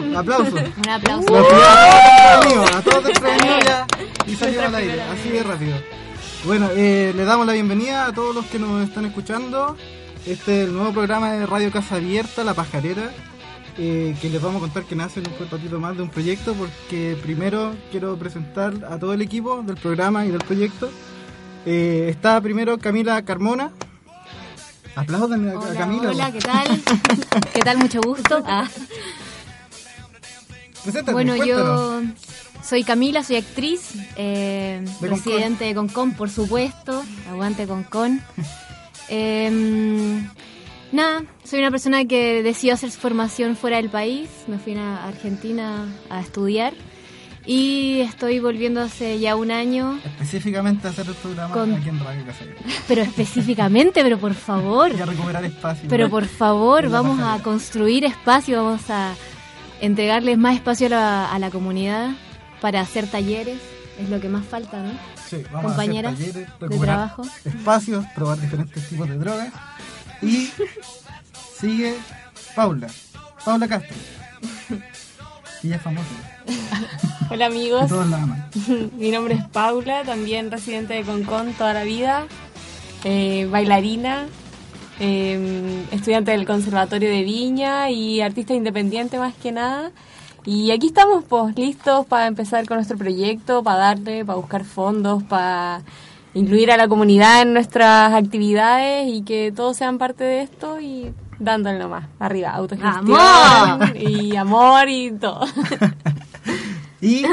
bravo, aplauso. Un aplauso. A todos desprevenidos ya y salimos al aire, así de rápido. Bueno, eh, le damos la bienvenida a todos los que nos están escuchando. Este es el nuevo programa de Radio Casa Abierta, La Pajarera, eh, que les vamos a contar que nace en un ratito más de un proyecto, porque primero quiero presentar a todo el equipo del programa y del proyecto. Eh, está primero Camila Carmona. Aplauden a, a Hola, Camila. hola, ¿qué tal? ¿Qué tal? Mucho gusto. Ah, Preséntate, bueno, cuéntanos. yo soy Camila, soy actriz, eh, De residente de Concon, por supuesto. Aguante Concon. Eh, nada, soy una persona que decidió hacer su formación fuera del país. Me fui a Argentina a estudiar y estoy volviendo hace ya un año, Específicamente hacer el programa Con- aquí en Radio Abierta. pero específicamente, pero por favor. Y a recuperar espacio. Pero por favor, vamos a construir espacio, vamos a entregarles más espacio a la, a la comunidad para hacer talleres, es lo que más falta, ¿no? Sí, vamos compañeras a hacer talleres, de trabajo. espacios, probar diferentes tipos de drogas. Y sigue Paula, Paula Castro. Ella es famosa. Hola amigos, Todos la aman. mi nombre es Paula, también residente de Concon toda la vida, eh, bailarina, eh, estudiante del Conservatorio de Viña y artista independiente más que nada. Y aquí estamos pues listos para empezar con nuestro proyecto, para darle, para buscar fondos, para incluir a la comunidad en nuestras actividades y que todos sean parte de esto y dándole nomás, arriba, autogestión ¡Amor! y amor y todo. Y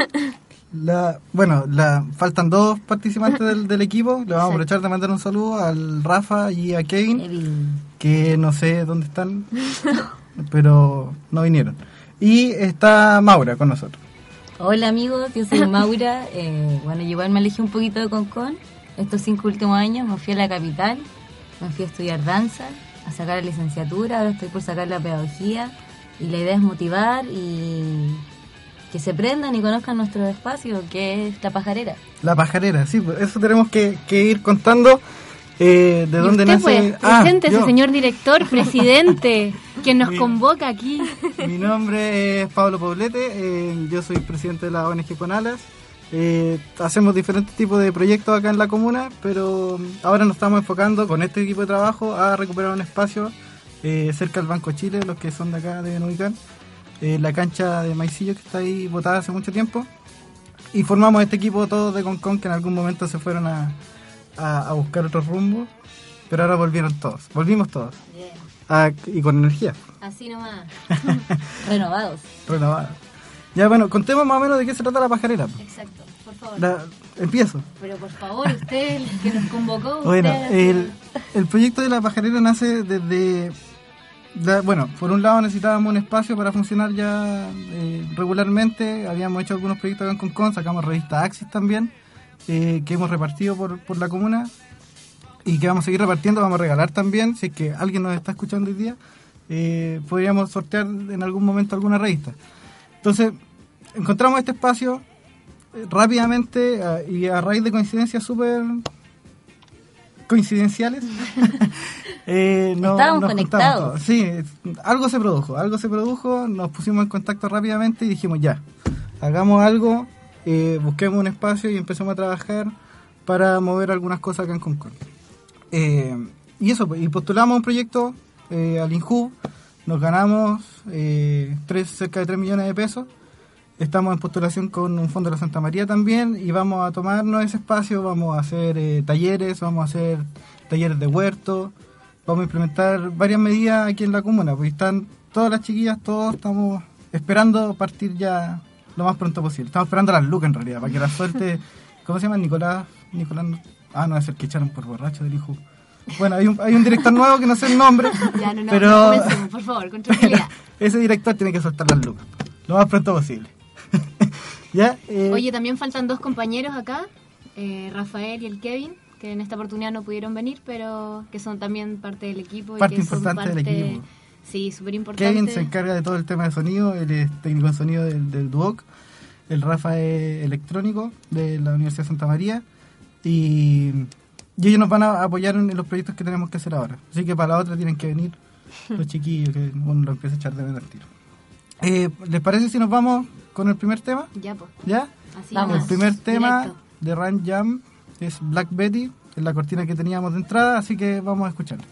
la, bueno, la, faltan dos participantes del, del equipo. Le vamos a aprovechar de mandar un saludo al Rafa y a Kevin, que no sé dónde están, pero no vinieron. Y está Maura con nosotros. Hola amigos, yo soy Maura. Eh, bueno, yo igual me alejé un poquito de Concon. Estos cinco últimos años me fui a la capital, me fui a estudiar danza, a sacar la licenciatura, ahora estoy por sacar la pedagogía y la idea es motivar y que se prendan y conozcan nuestro espacio, que es la pajarera. La pajarera, sí, pues eso tenemos que, que ir contando eh, de dónde usted, nace. pues, Ah, preséntese, señor director, presidente, quien nos Bien. convoca aquí. Mi nombre es Pablo Poblete, eh, yo soy presidente de la ONG Con Alas. Eh, hacemos diferentes tipos de proyectos acá en la comuna, pero ahora nos estamos enfocando con este equipo de trabajo a recuperar un espacio eh, cerca del Banco Chile, los que son de acá deben ubicar, eh, la cancha de Maicillo que está ahí botada hace mucho tiempo. Y formamos este equipo todos de Concon que en algún momento se fueron a, a, a buscar otros rumbos, pero ahora volvieron todos, volvimos todos. Ah, y con energía Así nomás. Renovados. renovada. Ya bueno, contemos más o menos de qué se trata la pajarera. Exacto, por favor. La- empiezo. Pero por favor, usted, el que nos convocó. Bueno, usted, el, el proyecto de la pajarera nace desde... bueno, por un lado necesitábamos un espacio para funcionar ya eh, regularmente. Habíamos hecho algunos proyectos acá en Concon, sacamos revista Axis también, eh, que hemos repartido por, por la comuna y que vamos a seguir repartiendo, vamos a regalar también, si es que alguien nos está escuchando hoy día, eh, podríamos sortear en algún momento alguna revista. Entonces, encontramos este espacio rápidamente ah, y a raíz de coincidencias súper coincidenciales. eh, no- Estábamos nos conectados. Sí, algo se produjo, algo se produjo, nos pusimos en contacto rápidamente y dijimos ya, hagamos algo, eh, busquemos un espacio y empecemos a trabajar para mover algunas cosas acá en Concord. Eh, y eso, pues, y postulamos un proyecto eh, al INJU, nos ganamos eh, tres, cerca de 3 millones de pesos. Estamos en postulación con un fondo de la Santa María también y vamos a tomarnos ese espacio, vamos a hacer eh, talleres, vamos a hacer talleres de huerto, vamos a implementar varias medidas aquí en la comuna, porque están todas las chiquillas, todos estamos esperando partir ya lo más pronto posible. Estamos esperando las lucas en realidad, para que la suerte, ¿cómo se llama? Nicolás, Nicolás, no- ah, no, es el que echaron por borracho del hijo. Bueno, hay un, hay un director nuevo que no sé el nombre, Ya, no, no, pero no por favor, con tranquilidad. ese director tiene que soltar las lucas, lo más pronto posible. ¿Ya? Eh, Oye, también faltan dos compañeros acá, eh, Rafael y el Kevin, que en esta oportunidad no pudieron venir, pero que son también parte del equipo. y Parte que son importante del parte- equipo. Sí, súper importante. Kevin se encarga de todo el tema de sonido, él es técnico de sonido del, del Duoc, el Rafa es electrónico de la Universidad de Santa María y, y ellos nos van a apoyar en los proyectos que tenemos que hacer ahora. Así que para la otra tienen que venir los chiquillos que uno lo empieza a echar de menos al tiro. Eh, ¿Les parece si nos vamos con el primer tema? Ya, pues. ¿Ya? Así Vamos. El primer tema directo. de Run Jam es Black Betty, es la cortina que teníamos de entrada, así que vamos a escucharla.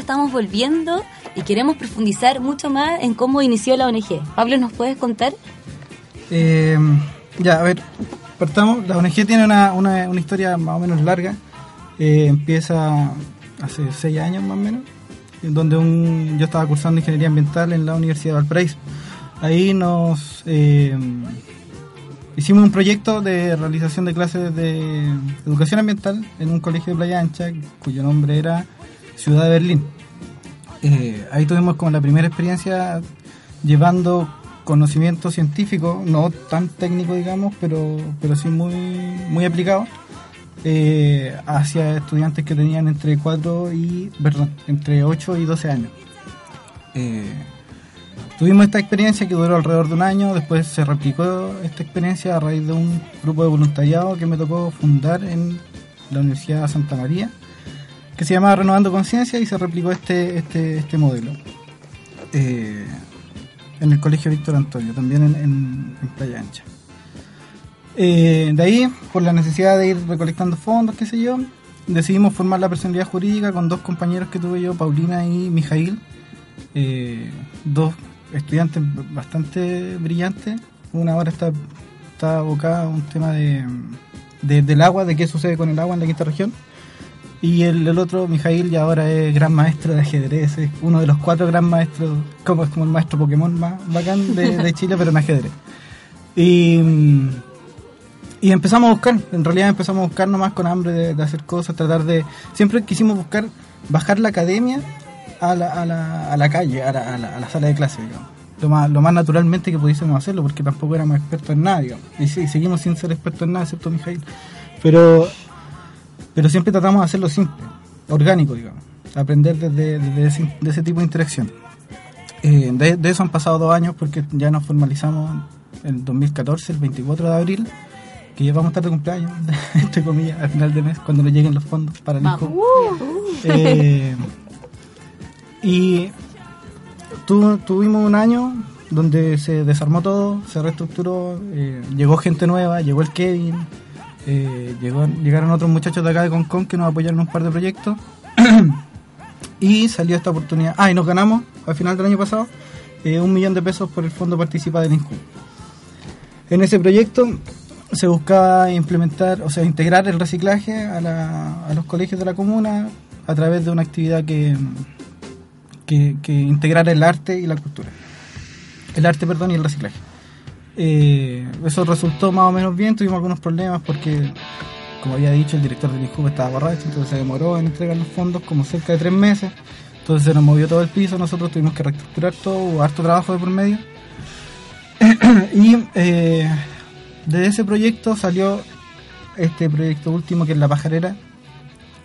Estamos volviendo y queremos profundizar mucho más en cómo inició la ONG. Pablo, ¿nos puedes contar? Eh, ya, a ver, partamos. La ONG tiene una, una, historia más o menos larga. Eh, empieza hace seis años más o menos, en donde un, yo estaba cursando ingeniería ambiental en la Universidad de Valparaíso. Ahí nos eh, hicimos un proyecto de realización de clases de educación ambiental en un colegio de Playa Ancha, cuyo nombre era Ciudad de Berlín. Eh, ahí tuvimos como la primera experiencia llevando conocimiento científico, no tan técnico digamos, pero, pero sí muy, muy aplicado, eh, hacia estudiantes que tenían entre 4 y, perdón, entre 8 y 12 años. Eh, tuvimos esta experiencia que duró alrededor de un año, después se replicó esta experiencia a raíz de un grupo de voluntariado que me tocó fundar en la Universidad de Santa María, que se llamaba Renovando Conciencia y se replicó este, este, este modelo. Eh, en el Colegio Víctor Antonio, también en, en- Playa Ancha. Eh, de ahí, por la necesidad de ir recolectando fondos, qué sé yo, decidimos formar la personalidad jurídica con dos compañeros que tuve yo, Paulina y Mijail, eh, dos estudiantes bastante brillantes. Una ahora está, está abocada a un tema de, de- del agua, de qué sucede con el agua en la quinta región. Y el, el otro, Mijail, ya ahora es gran maestro de ajedrez, es uno de los cuatro gran maestros, como es como el maestro Pokémon más bacán de, de Chile, pero en ajedrez. Y, y empezamos a buscar, en realidad empezamos a buscar nomás con hambre de, de hacer cosas, tratar de... Siempre quisimos buscar bajar la academia a la, a la, a la calle, a la, a la- a la sala de clase, digamos. Lo más, lo más naturalmente que pudiésemos hacerlo, porque tampoco éramos expertos en nada, digamos. Y, sí, seguimos sin ser expertos en nada, excepto Mijail. Pero pero siempre tratamos de hacerlo simple, orgánico, digamos. Aprender desde, desde ese, de ese tipo de interacción. Eh, de, de eso han pasado dos años porque ya nos formalizamos en 2014, el 24 de abril, que ya vamos a estar de cumpleaños, entre comillas, al final de mes, cuando nos lleguen los fondos para el. INCO. Eh, y tu- tuvimos un año donde se desarmó todo, se reestructuró, eh, llegó gente nueva, llegó el Kevin, eh, llegaron otros muchachos de acá de Concon que nos apoyaron un par de proyectos y salió esta oportunidad. Ah, y nos ganamos al final del año pasado eh, un millón de pesos por el Fondo Participa del INCU. En ese proyecto se buscaba implementar, o sea, integrar el reciclaje a, la- a los colegios de la comuna a través de una actividad que, que, que integrara el arte y la cultura. El arte, perdón, y el reciclaje. Eh, eso resultó más o menos bien, tuvimos algunos problemas porque, como había dicho, el director del INJUB estaba borracho, entonces se demoró en entregar los fondos como cerca de tres meses, entonces se nos movió todo el piso, nosotros tuvimos que reestructurar todo, hubo harto trabajo de por medio. y eh, de ese proyecto salió este proyecto último que es La Pajarera,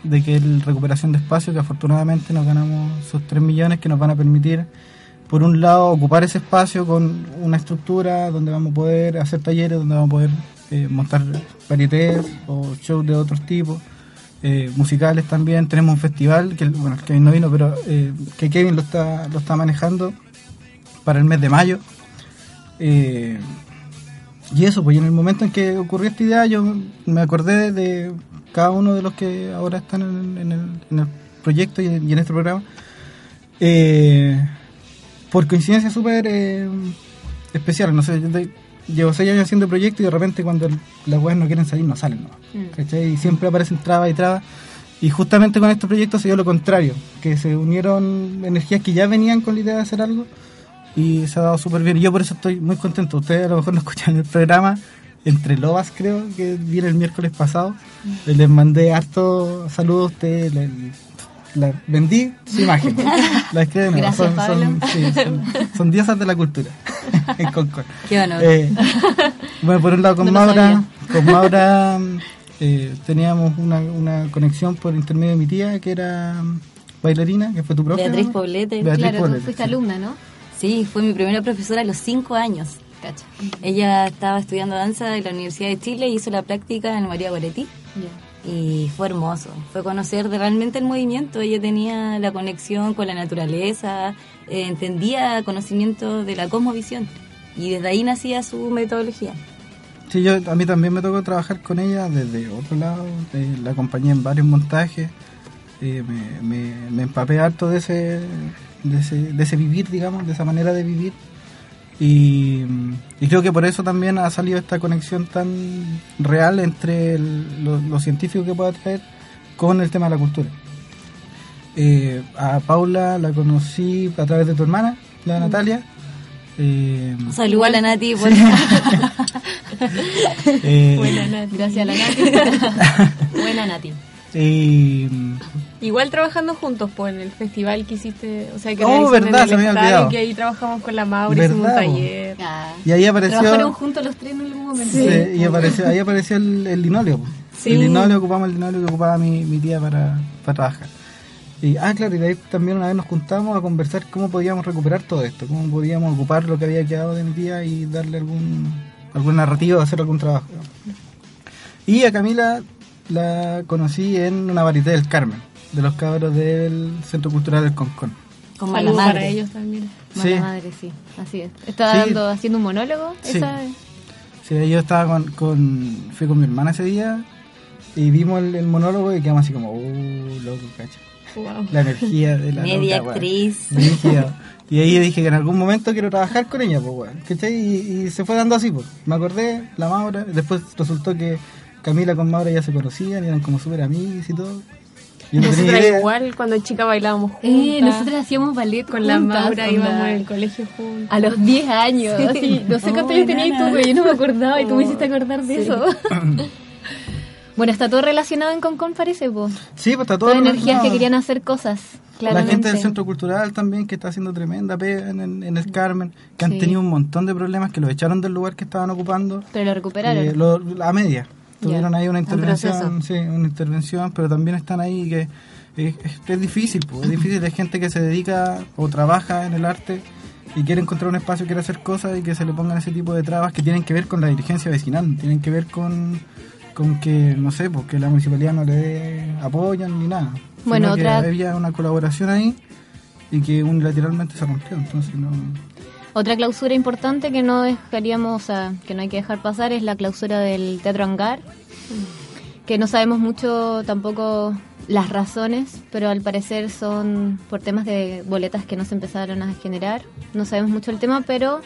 de que es recuperación de espacio, que afortunadamente nos ganamos esos 3 millones que nos van a permitir, por un lado, ocupar ese espacio con una estructura donde vamos a poder hacer talleres, donde vamos a poder eh, montar varietés o shows de otros tipos, eh, musicales también. Tenemos un festival, que bueno, Kevin no vino, pero eh, que Kevin lo está, lo está manejando para el mes de mayo. Eh, y eso, pues en el momento en que ocurrió esta idea, yo me acordé de cada uno de los que ahora están en, el, proyecto y, en este programa. Por coincidencia súper eh, especial, no sé, yo de- llevo seis años haciendo proyectos y de repente cuando el- las weas no quieren salir, no salen, ¿no? ¿Cachai? Y siempre aparecen trabas y trabas. Y justamente con este proyecto se dio lo contrario, que se unieron energías que ya venían con la idea de hacer algo y se ha dado súper bien. Y yo por eso estoy muy contento. Ustedes a lo mejor no escuchan el programa, entre Lobas creo, que viene el miércoles pasado. Les mandé harto saludos a ustedes, le- la, vendí su imagen. La Gracias, son, son, Pablo. sí, son, son diosas de la cultura en Concord. Qué honor. Eh, bueno, por un lado con No Maura, con Maura eh, teníamos una, una conexión por intermedio de mi tía que era bailarina, que fue tu profe. Beatriz ¿no? Poblete. Beatriz Claro, tú Poblete, fuiste sí. alumna, ¿no? Sí, fue mi primera profesora a los cinco años. Cacha. Ella estaba estudiando danza en la Universidad de Chile y hizo la práctica en María Goretti. Y fue hermoso, fue conocer de realmente el movimiento. Ella tenía la conexión con la naturaleza, eh, entendía conocimiento de la cosmovisión. Y desde ahí nacía su metodología. Sí, yo, a mí también me tocó trabajar con ella desde otro lado, eh, la acompañé en varios montajes, eh, me, me, me empapé harto de ese, de, ese, de ese vivir, digamos, de esa manera de vivir. Y, y creo que por eso también ha salido esta conexión tan real entre el- lo, lo científico que puede traer con el tema de la cultura. Eh, a Paula la conocí a través de tu hermana, la Natalia. Eh, O sea, igual a Nati, por... eh, Buena Nati. Gracias a la Nati. Buena Nati. Y, Igual trabajando juntos pues, en el festival que hiciste, o sea, que Oh, verdad, en se el me había estadio, olvidado. que ahí trabajamos con la Mauri, hicimos un taller. Ah. y ahí apareció Trabajaron juntos los tres en algún momento. sí, y apareció ahí apareció el, el linóleo po. Sí. El linóleo ocupamos el linóleo que ocupaba mi, mi tía para, para trabajar. Y, ah, claro, y de ahí también una vez nos juntamos a conversar cómo podíamos recuperar todo esto, cómo podíamos ocupar lo que había quedado de mi tía y darle algún, algún narrativo, hacer algún trabajo. Y a Camila la conocí en una varieté del Carmen, de los cabros del Centro Cultural del Concón. Con mala para madre. ellos también. Mala Sí. madre, sí. Así es. Estaba Sí. dando, haciendo un monólogo. Sí. Esa, Sí, yo estaba con, con, fui con mi hermana ese día y vimos el, el monólogo y quedamos así como, uh, loco, cacha. Wow. La energía de la Media loca, actriz. Y ahí dije que en algún momento quiero trabajar con ella, pues, weón. ¿Cachai? Y, y se fue dando así, pues. Me acordé, la Maura. Después resultó que Camila con Maura ya se conocían y eran como súper amigas y todo. Yo no Nosotras idea. igual, cuando chica bailábamos juntas. Eh, nosotros hacíamos ballet con la juntas, Maura onda. íbamos en el colegio juntas. A los 10 años, así, no sé cuántos Oh, años tenías tú, pero yo no me acordaba y tú me hiciste acordar de eso. bueno, está todo relacionado en Concon, parece, po. Sí, pues está todo. Todas energías que querían hacer cosas, La gente del Centro Cultural también que está haciendo tremenda pega en, el- en el Carmen, que han Sí. tenido un montón de problemas, que los echaron del lugar que estaban ocupando. Pero lo recuperaron. Eh, lo- a media. Tuvieron ahí una Un intervención, sí, una intervención, pero también están ahí que es, es- difícil, pues, es difícil. Hay gente que se dedica o trabaja en el arte y quiere encontrar un espacio, quiere hacer cosas y que se le pongan ese tipo de trabas que tienen que ver con la dirigencia vecinal, tienen que ver con, con que, no sé, pues que la municipalidad no le dé apoyo ni nada. Bueno, Sino que otra- había una colaboración ahí y que unilateralmente se rompió, entonces no... Otra clausura importante que no dejaríamos, o sea, que no hay que dejar pasar es la clausura del Teatro Hangar, que no sabemos mucho tampoco las razones, pero al parecer son por temas de boletas que no se empezaron a generar. No sabemos mucho el tema, pero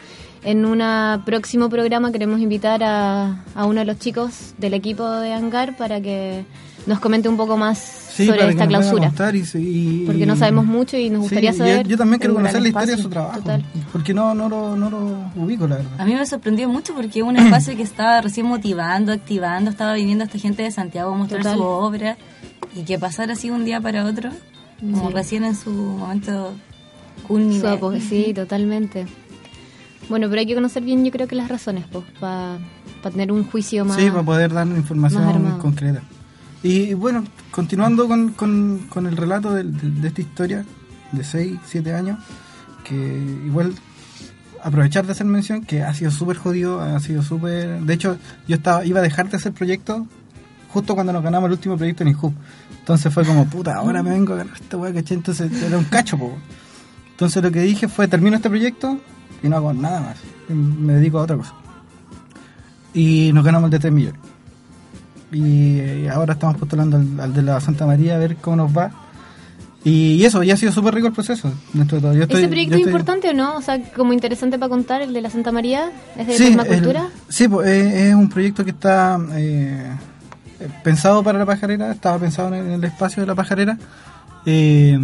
en un próximo programa queremos invitar a, a uno de los chicos del equipo de Hangar para que nos comente un poco más Sí, sobre para que esta clausura. y y- Porque no sabemos mucho y nos Sí, gustaría yo- saber. Yo, también quiero conocer la historia de su trabajo. total. Porque no, no, lo, no lo ubico, la verdad. A mí me sorprendió mucho porque es un espacio que estaba recién motivando, activando, estaba viniendo esta gente de Santiago a mostrar Total. su obra y que pasara así un día para otro, como Sí. recién en su momento culminante. sí, totalmente. Bueno, pero hay que conocer bien, yo creo que las razones, pues, para tener un juicio más. Sí, para poder dar información concreta. Y, bueno, continuando con, con, el relato de, esta historia de 6, 7 años, que igual aprovechar de hacer mención que ha sido súper jodido, ha sido súper... De hecho, yo estaba iba a dejar de hacer proyectos justo cuando nos ganamos el último proyecto en INJUB. Entonces fue como, puta, ahora me vengo a ganar esta weá, ¿cachai? Entonces era un cacho, po. Entonces lo que dije fue, termino este proyecto y no hago nada más. Me dedico a otra cosa. Y nos ganamos el de 3 millones. Y, eh, ahora estamos postulando al, al de la Santa María a ver cómo nos va. Y, eso, ya ha sido súper rico el proceso. Dentro de todo. Yo estoy- ¿Ese proyecto es estoy- importante o no? O sea, como interesante para contar, el de la Santa María, ¿es de Sí, permacultura? el- sí, pues, eh, es un proyecto que está eh, pensado para la pajarera, estaba pensado en el, espacio de la pajarera, eh,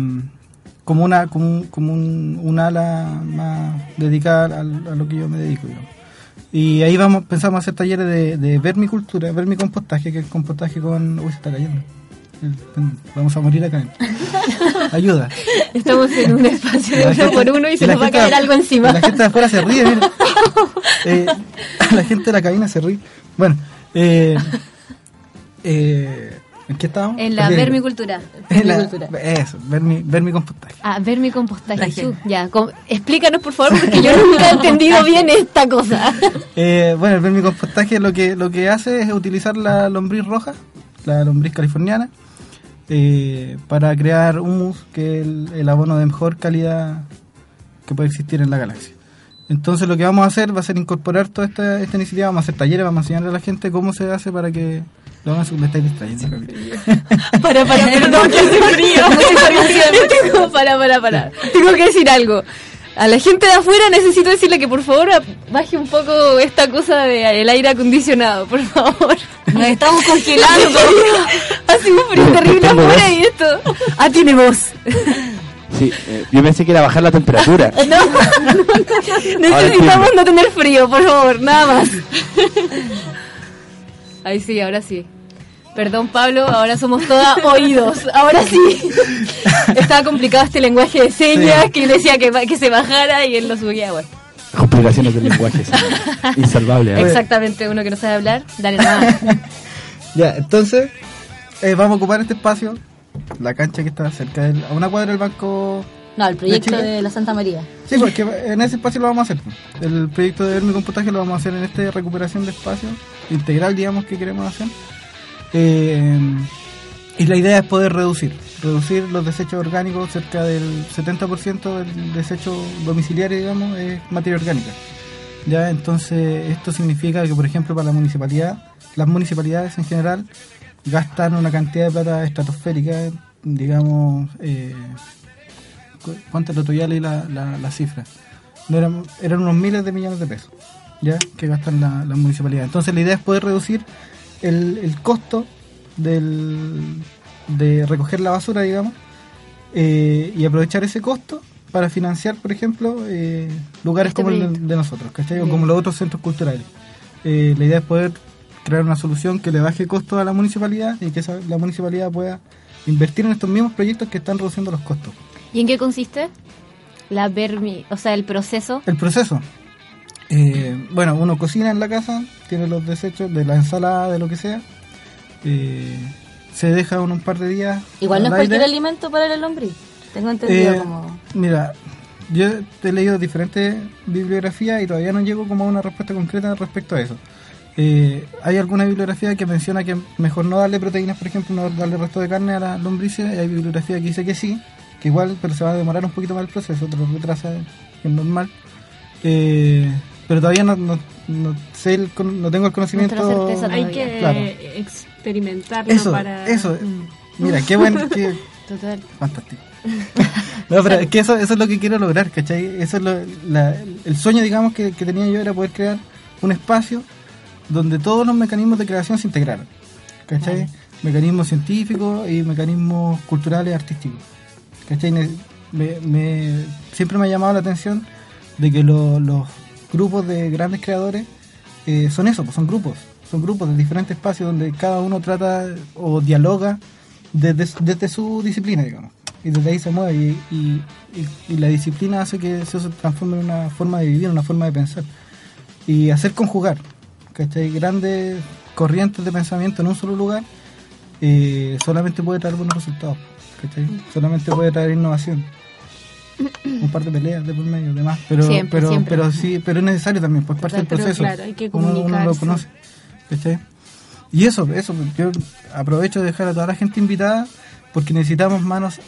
como una como un, como un, un ala más dedicada al- a, lo que yo me dedico. digamos. Y ahí vamos pensamos hacer talleres de, de vermicultura, vermicompostaje, que es compostaje con... Uy, se está cayendo. Vamos a morir acá. Ayuda. Estamos en un espacio de uno por uno y se nos va a caer algo encima. La gente de afuera se ríe, mira. Eh, la gente de la cabina se ríe. Bueno, eh, eh, ¿en qué estábamos? En la vermicultura. En la- eso, vermi, vermicompostaje. Ah, vermicompostaje. Ya, com- explícanos por favor, porque yo nunca he entendido bien esta cosa. Eh, bueno, el vermicompostaje lo que, lo que hace es utilizar la lombriz roja, la lombriz californiana, eh, para crear humus, que es el, el abono de mejor calidad que puede existir en la galaxia. Entonces lo que vamos a hacer va a ser incorporar toda esta, esta iniciativa, vamos a hacer talleres, vamos a enseñarle a la gente cómo se hace para que a me estáis distrayendo. Para, para, perdón, que hace frío. Tengo- para, para, para. Tengo que decir algo. A la gente de afuera necesito decirle que por favor baje un poco esta cosa del aire acondicionado, por favor. Nos estamos congelando. Hace un frío terrible afuera y esto. Ah, tiene voz. Sí, eh, yo pensé que era bajar la temperatura. No, no, necesitamos no tener frío, por favor, nada más. Ahí sí, ahora sí. Perdón, Pablo, ahora somos todas oídos. Ahora sí. Estaba complicado este lenguaje de señas Sí. que yo le decía que, que se bajara y él lo subía. Bueno, Complicaciones del lenguaje. sí. Insalvable. ¿eh? Exactamente, uno que no sabe hablar, dale nada. Ya, entonces eh, vamos a ocupar este espacio, la cancha que está cerca del, a una cuadra del banco. No, el proyecto de la Santa María. Sí, porque en ese espacio lo vamos a hacer. El proyecto de vermicompostaje lo vamos a hacer en esta recuperación de espacio integral, digamos, que queremos hacer. Eh, y la idea es poder reducir, reducir los desechos orgánicos, cerca del 70% del desecho domiciliario, digamos, es materia orgánica. Ya, entonces esto significa que, por ejemplo, para la municipalidad, las municipalidades en general gastan una cantidad de plata estratosférica, digamos, eh, cu- ¿cuánto el otro día leí la, la, la cifra? Eran, eran unos miles de millones de pesos, ya, que gastan la- las municipalidades. Entonces la idea es poder reducir el, el costo del, de recoger la basura, digamos, eh, y aprovechar ese costo para financiar, por ejemplo, eh, lugares Este como el de, de nosotros, ¿cachai? O como los otros centros culturales. Eh, la idea es poder crear una solución que le baje costo a la municipalidad y que esa- la municipalidad pueda invertir en estos mismos proyectos que están reduciendo los costos. ¿Y en qué consiste? La vermi, o sea, el proceso. El proceso. Eh, bueno, uno cocina en la casa, tiene los desechos de la ensalada, de lo que sea. eh, se deja uno un par de días. Igual no es aire. cualquier alimento para la lombriz. Tengo entendido Eh, como... Mira, yo he leído diferentes bibliografías y todavía no llego como a una respuesta concreta respecto a eso. Eh, hay alguna bibliografía que menciona que mejor no darle proteínas, por ejemplo, no darle resto de carne a las lombrices. y Hay bibliografía que dice que sí, que igual, pero se va a demorar un poquito más el proceso, te lo retrasa, que es normal. Eh, pero todavía no, no, no sé, el con- no tengo el conocimiento. Hay que Claro. experimentarlo Eso, para... eso. Mira, qué buen, qué, Total. Fantástico. No, pero es que eso, eso es lo que quiero lograr, ¿cachai? Eso es lo- la- el sueño, digamos, que, que tenía yo era poder crear un espacio donde todos los mecanismos de creación se integraran, ¿cachai? Mecanismos científicos y mecanismos culturales, artísticos, ¿cachai? Me, me- siempre me ha llamado la atención de que lo- los grupos de grandes creadores eh, son eso, pues son grupos, son grupos de diferentes espacios donde cada uno trata o dialoga desde, desde su disciplina, digamos. Y desde ahí se mueve y, la disciplina hace que eso se transforme en una forma de vivir, una forma de pensar. Y hacer conjugar, ¿cachai? Grandes corrientes de pensamiento en un solo lugar eh, solamente puede traer buenos resultados. Solamente puede traer innovación. Un par de peleas de por medio, demás, pero Siempre, pero siempre. pero sí, pero es necesario también, pues parte del proceso. claro, hay que Uno- uno, lo conoce. Y eso, eso, yo aprovecho de dejar a toda la gente invitada porque necesitamos manos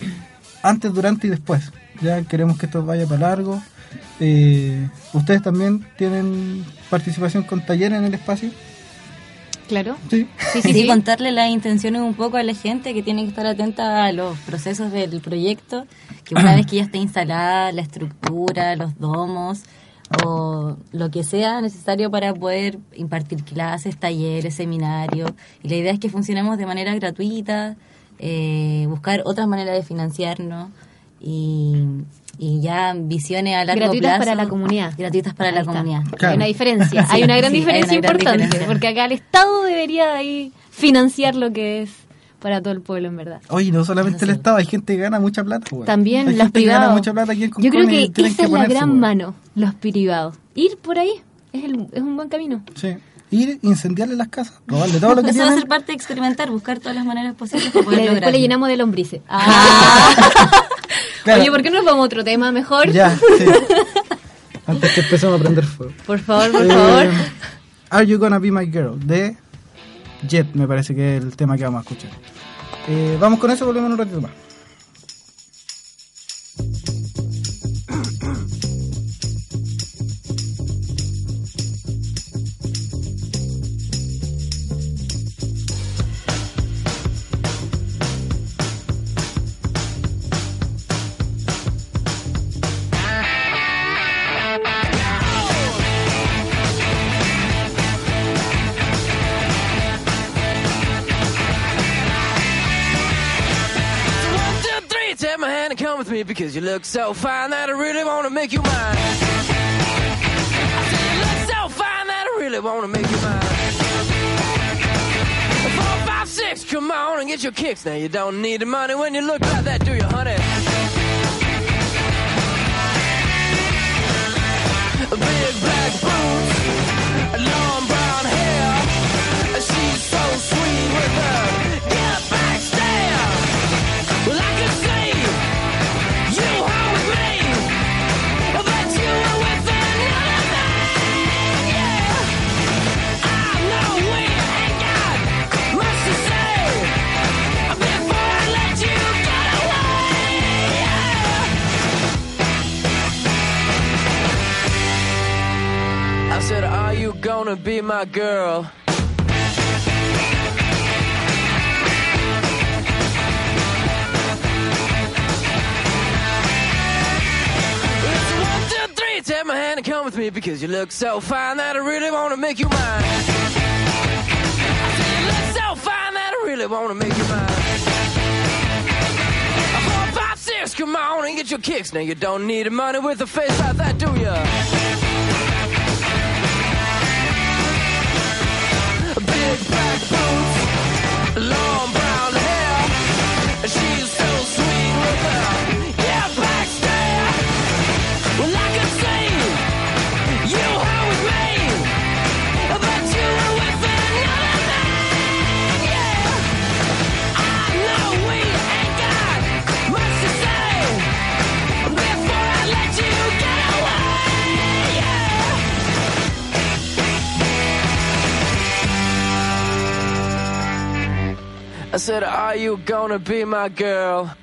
antes, durante y después. Ya queremos que esto vaya para largo. Eh, Ustedes también tienen participación con talleres en el espacio. Claro. Sí. Sí, Sí, sí, sí. contarle las intenciones un poco a la gente que tiene que estar atenta a los procesos del proyecto, que una vez que ya esté instalada la estructura, los domos o lo que sea necesario para poder impartir clases, talleres, seminarios. Y la idea es que funcionemos de manera gratuita, eh, buscar otras maneras de financiarnos y, y ya visiones a largo Gratuitas plazo. para la comunidad. Gratuitas para Ahí la está. comunidad. Claro. Hay una diferencia, Sí, hay una gran sí, diferencia una gran importante, diferencia. porque acá el Estado debería ahí financiar lo que es para todo el pueblo, en verdad. Oye, no solamente el Estado, hay gente que gana mucha plata. weón. También hay los gente que gana privados. mucha plata aquí en Yo creo que tienen esa es la ponerse, gran weón. mano, los privados. Ir por ahí es, el- es un buen camino. Sí. Ir, incendiarle las casas, robarle todo lo que Eso va a tienen. ser parte de experimentar, buscar todas las maneras posibles para poder le- después le lograrlo. llenamos de lombrices. Ah. Claro. Oye, ¿por qué no nos vamos a otro tema mejor? Ya, sí. Antes que empecemos a prender fuego. Por favor, por Eh, favor. Are You Gonna Be My Girl de Jet, me parece que es el tema que vamos a escuchar. Eh, vamos con eso, volvemos en un ratito más. Look so fine that I really want to make you mine. I said you look so fine that I really want to make you mine. Four, five, six, come on and get your kicks. Now you don't need the money when you look like that, do you, honey? Big black boots, long brown hair. She's so sweet with be my girl? One, two, three. Take my hand and come with me because you look so fine that I really want to make you mine. You look so fine that I really want to make you mine. Four, five, six, come on and get your kicks. Now you don't need money with a face like that, do ya? You gonna be my girl?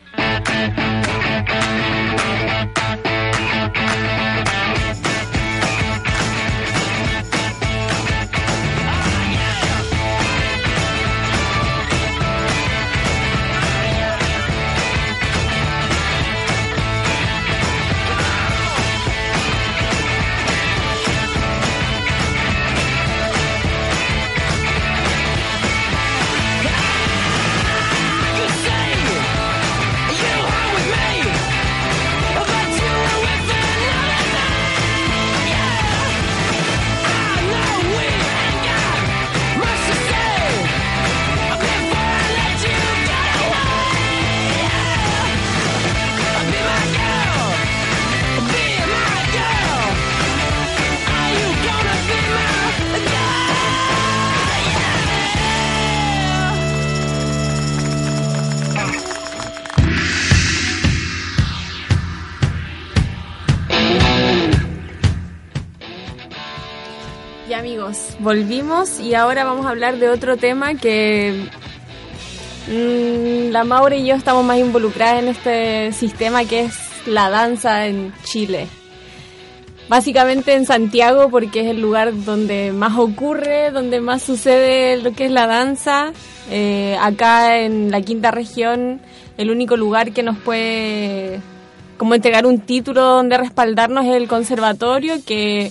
Volvimos y ahora vamos a hablar de otro tema que mm, la Maura y yo estamos más involucradas en este sistema que es la danza en Chile. Básicamente en Santiago porque es el lugar donde más ocurre, donde más sucede lo que es la danza. Eh, acá en la quinta región, el único lugar que nos puede como entregar un título donde respaldarnos es el conservatorio que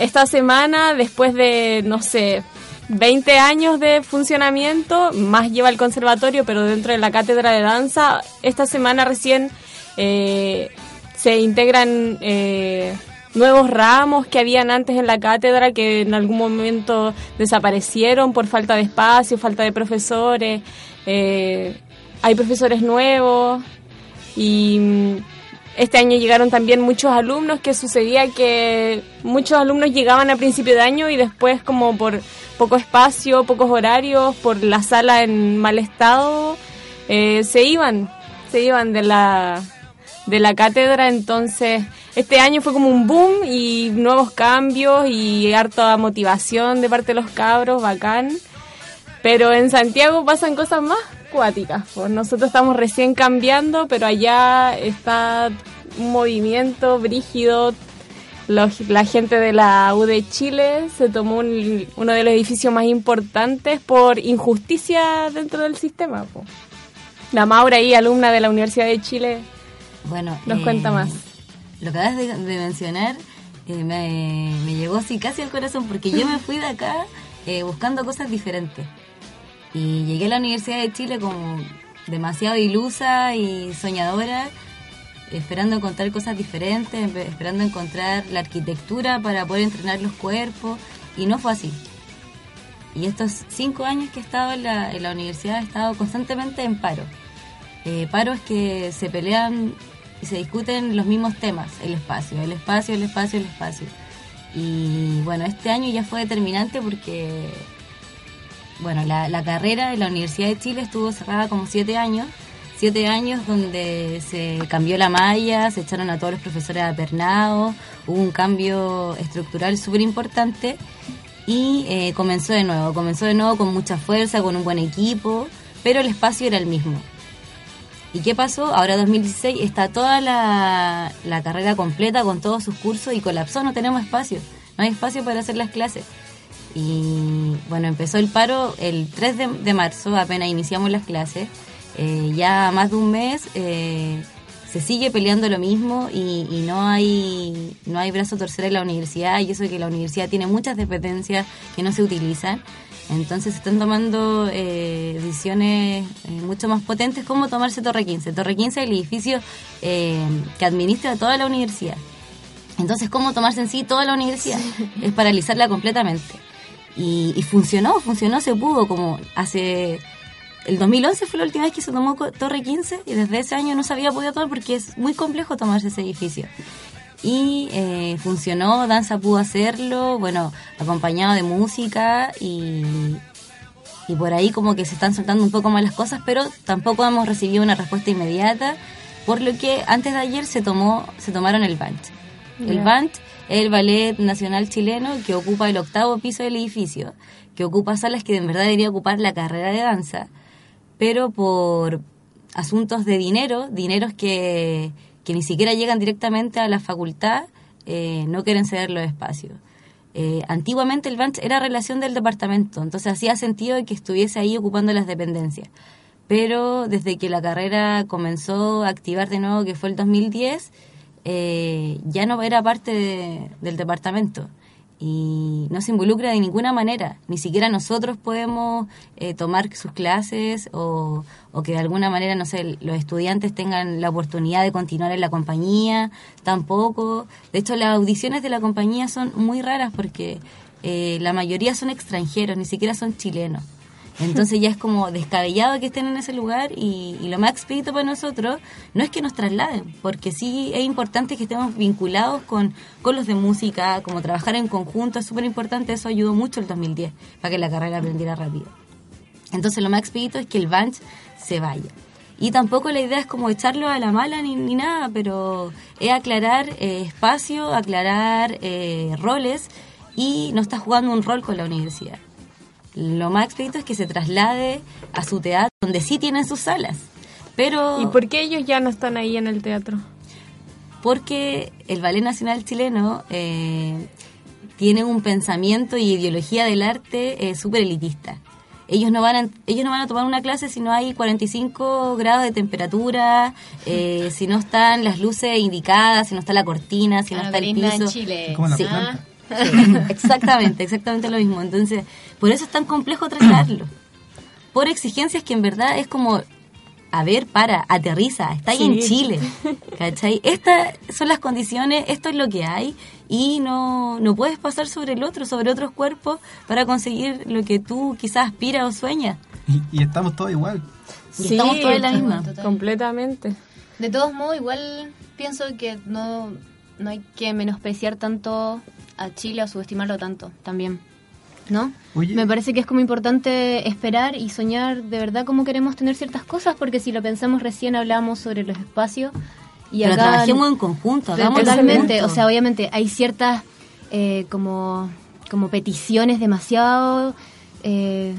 esta semana, después de, no sé, 20 años de funcionamiento, más lleva el conservatorio, pero dentro de la cátedra de danza, esta semana recién eh, se integran eh, nuevos ramos que habían antes en la cátedra que en algún momento desaparecieron por falta de espacio, falta de profesores. eh, hay profesores nuevos y este año llegaron también muchos alumnos que sucedía que muchos alumnos llegaban a principio de año y después como por poco espacio, pocos horarios, por la sala en mal estado, eh, se iban, se iban de la de la cátedra, entonces este año fue como un boom y nuevos cambios y harta motivación de parte de los cabros, bacán. Pero en Santiago pasan cosas más cuáticas. Pues nosotros estamos recién cambiando, pero allá está un movimiento brígido. Los- la gente de la U de Chile se tomó un- uno de los edificios más importantes por injusticia dentro del sistema. La Maura ahí, alumna de la Universidad de Chile, Bueno, Nos cuenta más. Lo que acabas de, de mencionar eh, me, me llegó así casi al corazón porque yo me fui de acá eh, buscando cosas diferentes. Y llegué a la Universidad de Chile como demasiado ilusa y soñadora, esperando encontrar cosas diferentes, esperando encontrar la arquitectura para poder entrenar los cuerpos. Y no fue así. Y estos cinco años que he estado en la, en la universidad he estado constantemente en paro. Eh, paros que se pelean y se discuten los mismos temas, el espacio, el espacio, el espacio, el espacio. Y bueno, este año ya fue determinante porque, bueno, la, la carrera en la Universidad de Chile estuvo cerrada como siete años, siete años donde se cambió la malla, se echaron a todos los profesores apernados, hubo un cambio estructural súper importante y eh, comenzó de nuevo, comenzó de nuevo con mucha fuerza, con un buen equipo, pero el espacio era el mismo. ¿Y qué pasó? Ahora 2016 está toda la, la carrera completa con todos sus cursos y colapsó, no tenemos espacio, no hay espacio para hacer las clases. Y bueno, empezó el paro el 3 de, de marzo, apenas iniciamos las clases. Eh, ya más de un mes eh, se sigue peleando lo mismo y, y no hay no hay brazo a torcer en la universidad y eso de que la universidad tiene muchas dependencias que no se utilizan. Entonces se están tomando eh, decisiones eh, mucho más potentes como tomarse Torre 15. Torre 15 es el edificio eh, que administra toda la universidad. Entonces, ¿cómo tomarse en sí toda la universidad? Es paralizarla completamente. Y, y funcionó, funcionó, se pudo, como hace... El 2011 fue la última vez que se tomó Torre 15 y desde ese año no se había podido tomar porque es muy complejo tomarse ese edificio. Y eh, funcionó, Danza pudo hacerlo, bueno, acompañado de música y, y por ahí como que se están soltando un poco más las cosas, pero tampoco hemos recibido una respuesta inmediata, por lo que antes de ayer se tomó se tomaron el BANT. El Ya. BANT el Ballet Nacional Chileno que ocupa el octavo piso del edificio, que ocupa salas que en verdad debería ocupar la carrera de danza, pero por asuntos de dinero, dineros que, que ni siquiera llegan directamente a la facultad, eh, no quieren ceder los espacios. Eh, antiguamente el BANCH era relación del departamento, entonces hacía sentido que estuviese ahí ocupando las dependencias. Pero desde que la carrera comenzó a activar de nuevo, que fue el 2010, eh, ya no era parte de- del departamento y no se involucra de ninguna manera. Ni siquiera nosotros podemos eh, tomar sus clases o, o que de alguna manera, no sé, los estudiantes tengan la oportunidad de continuar en la compañía, tampoco. De hecho, las audiciones de la compañía son muy raras porque eh, la mayoría son extranjeros, ni siquiera son chilenos. Entonces ya es como descabellado que estén en ese lugar y, lo más expedito para nosotros no es que nos trasladen, porque sí es importante que estemos vinculados con, con los de música, como trabajar en conjunto, es súper importante, eso ayudó mucho el 2010 para que la carrera aprendiera rápido. Entonces lo más expedito es que el Banch se vaya. Y tampoco la idea es como echarlo a la mala ni, ni nada, pero es aclarar eh, espacio, aclarar eh, roles y no está jugando un rol con la universidad. Lo más expedito es que se traslade a su teatro, donde sí tienen sus salas. Pero ¿Y por qué ellos ya no están ahí en el teatro? porque el Ballet Nacional Chileno eh, tiene un pensamiento y ideología del arte eh, súper elitista. Ellos no, van a, ellos no van a tomar una clase si no hay 45 grados de temperatura, eh, si no están las luces indicadas, si no está la cortina, si no Ah, está el en piso. Chile. Como la Sí. planta. exactamente, exactamente lo mismo. Entonces, por eso es tan complejo trasladarlo. Por exigencias que en verdad es como, a ver, para, aterriza, está ahí en Sí. Chile. ¿Cachai? Estas son las condiciones, esto es lo que hay y no, no puedes pasar sobre el otro, sobre otros cuerpos para conseguir lo que tú quizás aspiras o sueñas. Y, y estamos todos igual. Y estamos todos en la misma. total. Completamente. De todos modos, igual pienso que no, no hay que menospreciar tanto a Chile o subestimarlo tanto también. ¿No? Oye. Me parece que es como importante esperar y soñar de verdad cómo queremos tener ciertas cosas, porque si lo pensamos recién hablamos sobre los espacios y Pero acá trabajemos en conjunto, Totalmente, o sea, obviamente hay ciertas eh, como, como peticiones demasiado eh,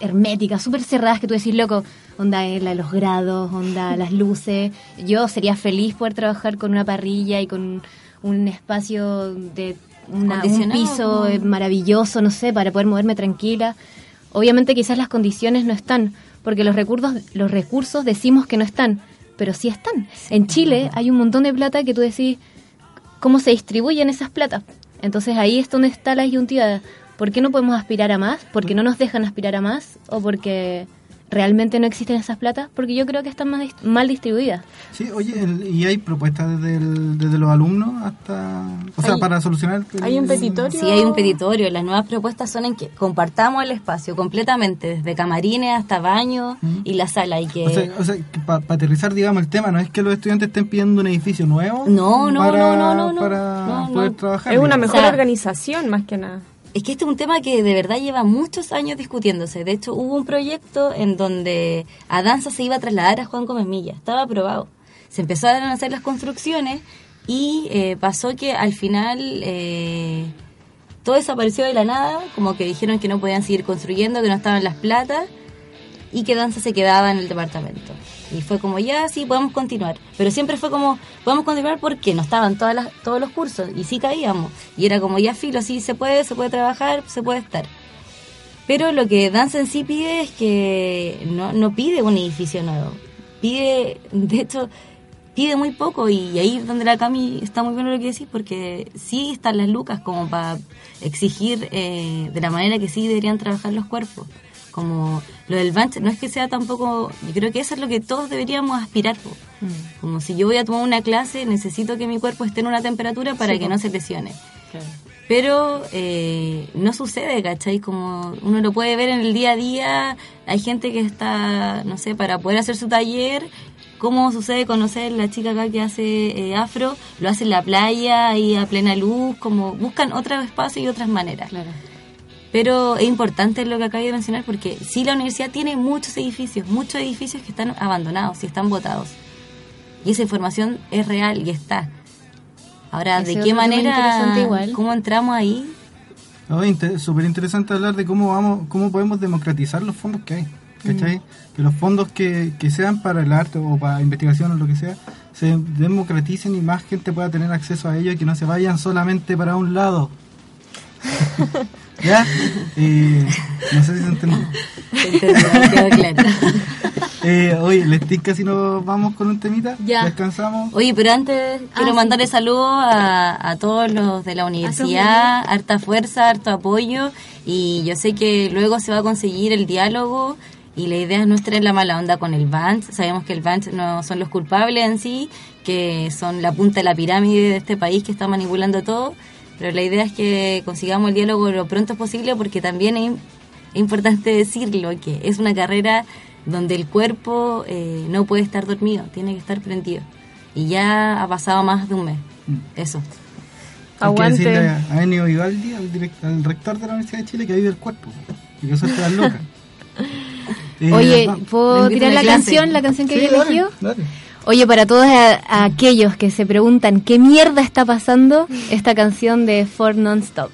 herméticas, súper cerradas que tú decís, loco, onda eh, la- los grados, onda las luces. Yo sería feliz poder trabajar con una parrilla y con un espacio de una- un piso eh, ¿no? maravilloso, no sé, para poder moverme tranquila. Obviamente quizás las condiciones no están, porque los recursos, los recursos decimos que no están, pero sí están. En Chile hay un montón de plata que tú decís, ¿cómo se distribuyen esas platas? Entonces ahí es donde está la disyuntiva. ¿Por qué no podemos aspirar a más? ¿Porque no nos dejan aspirar a más? ¿O porque realmente no existen esas platas? Porque yo creo que están más mal distribuidas. Sí, oye, el- y hay propuestas desde, el- desde los alumnos hasta... O sea, Hay- para solucionar... el- hay un petitorio. Sí, hay un petitorio. Las nuevas propuestas son en que compartamos el espacio completamente, desde camarines hasta baños y la sala. Y que O sea, o sea para aterrizar, digamos, el tema, no es que los estudiantes estén pidiendo un edificio nuevo No, no, para, no, no, no, no. para No, poder no. trabajar. Es una mejor O sea, organización más que nada. Es que este es un tema que de verdad lleva muchos años discutiéndose. De hecho, hubo un proyecto en donde a danza se iba a trasladar a Juan Gómez. Estaba aprobado. Se empezaron a hacer las construcciones y eh, pasó que al final eh, todo desapareció de la nada. Como que dijeron que no podían seguir construyendo, que no estaban las platas. y que danza se quedaba en el departamento. Y fue como, ya, sí, podemos continuar. Pero siempre fue como, podemos continuar porque no estaban todas las, todos los cursos y sí caíamos. Y era como, ya, filo, sí, se puede, se puede trabajar, se puede estar. Pero lo que Danza en sí pide es que no, no pide un edificio nuevo. Pide, de hecho, pide muy poco y ahí donde la Cami está muy bueno lo que decís porque sí están las lucas como para exigir eh, de la manera que sí deberían trabajar los cuerpos. Como lo del bench, no es que sea tampoco, yo creo que eso es lo que todos deberíamos aspirar. po. Como si yo voy a tomar una clase, necesito que mi cuerpo esté en una temperatura para que no se lesione. Pero eh, no sucede, ¿cachai? Como uno lo puede ver en el día a día, hay gente que está, no sé, para poder hacer su taller, como sucede conocer la chica acá que hace eh, afro, lo hace en la playa, ahí a plena luz, como buscan otros espacios y otras maneras. Pero es importante lo que acabo de mencionar porque sí la universidad tiene muchos edificios, muchos edificios que están abandonados y están botados. Y esa información es real y está. Ahora, Ese ¿de qué manera, interesante igual. cómo entramos ahí? Inter- súper interesante hablar de cómo vamos, cómo podemos democratizar los fondos que hay. ¿Cachai? Que los fondos que, que sean para el arte o para investigación o lo que sea, se democraticen y más gente pueda tener acceso a ellos y que no se vayan solamente para un lado. ¿Ya? Eh, no sé si se entendió. Quedó claro. Eh, oye, ¿les tinca si nos vamos con un temita? Ya. ¿Descansamos? Oye, pero antes quiero sí. mandarle saludos a, a todos los de la universidad, harta fuerza, harto apoyo y yo sé que luego se va a conseguir el diálogo y la idea es no estar en la mala onda con el band. Sabemos que el band no son los culpables en sí, que son la punta de la pirámide de este país que está manipulando todo, pero la idea es que consigamos el diálogo lo pronto posible porque también es, es importante decirlo, que es una carrera donde el cuerpo eh, no puede estar dormido, tiene que estar prendido. Y ya ha pasado más de un mes. Eso. Hay que Aguante. decirle a Ennio Vivaldi, al, direct- al rector de la Universidad de Chile, que vive el cuerpo. Y que suelte las locas. Eh, Oye, ¿puedo tirar la la clase. canción, la canción que Sí, había dale, elegido? dale. Oye, para todos a- a aquellos que se preguntan qué mierda está pasando, esta canción de Ford Nonstop.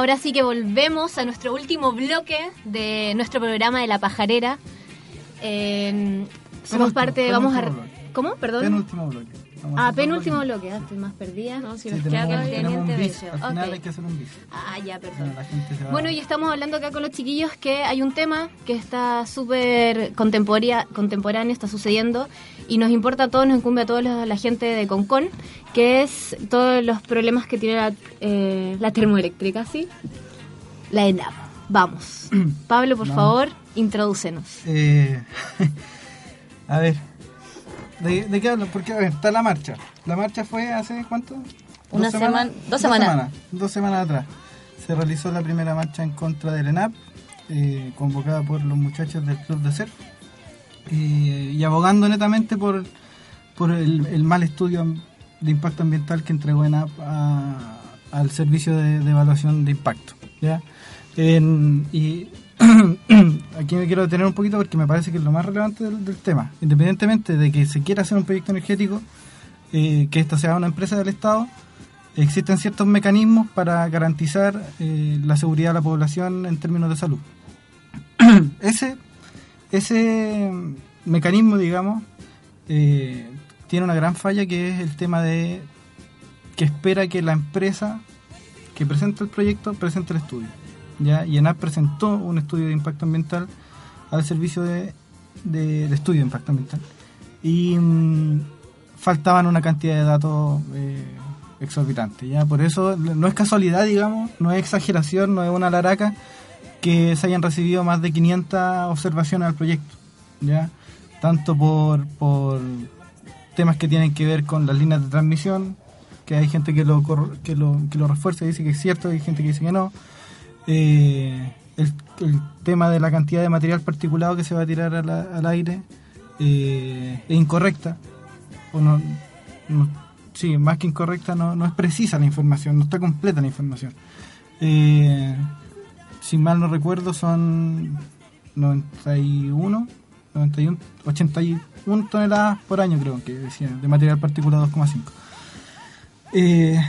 Ahora sí que volvemos a nuestro último bloque de nuestro programa de La Pajarera. Eh, somos parte, vamos a... ¿Cómo? Perdón. Penúltimo bloque. Ah, penúltimo bloque, ah, estoy más perdida. No, si Sí, nos tenemos, queda bis. eso. Al final hay que hacer un bis. Ah, ya, perdón. va- Bueno, y estamos hablando acá con los chiquillos que hay un tema que está súper contemporáneo, está sucediendo y nos importa a todos, nos incumbe a toda la, la gente de Concon, que es todos los problemas que tiene la, eh, la termoeléctrica, ¿sí? La ENAP. Vamos. Pablo, por Vamos. favor, introdúcenos. Eh, a ver, ¿de, de qué hablo? Porque a ver, está la marcha. La marcha fue hace cuánto? Una ¿Dos semana- dos semanas. Dos semanas atrás. Se realizó la primera marcha en contra del ENAP, eh, convocada por los muchachos del Club de Surf, eh, y abogando netamente por, por el, el mal estudio de impacto ambiental que entregó ENAP a- al servicio de, de evaluación de impacto. ¿ya? En- y aquí me quiero detener un poquito porque me parece que es lo más relevante del, tema. Independientemente de que se quiera hacer un proyecto energético, eh, que esto sea una empresa del Estado, existen ciertos mecanismos para garantizar eh, la seguridad de la población en términos de salud. ese, ese mecanismo, digamos, eh, tiene una gran falla que es el tema de que espera que la empresa que presenta el proyecto presente el estudio. ¿Ya? Y ENAP presentó un estudio de impacto ambiental al servicio de, de- estudio de impacto ambiental. Y mm, faltaban una cantidad de datos eh, exorbitantes. ¿ya? Por eso no es casualidad, digamos, no es exageración, no es una laraca que se hayan recibido más de 500 observaciones al proyecto. ¿ya? Tanto por, por temas que tienen que ver con las líneas de transmisión, que hay gente que lo, que lo, que lo refuerza y dice que es cierto, hay gente que dice que no. Eh, el, tema de la cantidad de material particulado que se va a tirar al aire eh, es incorrecta. O no, sí, más que incorrecta, no, no es precisa la información, no está completa la información. Eh, si mal no recuerdo, son 91, 91, 81 toneladas por año, creo que decía, de material particulado 2,5. Eh,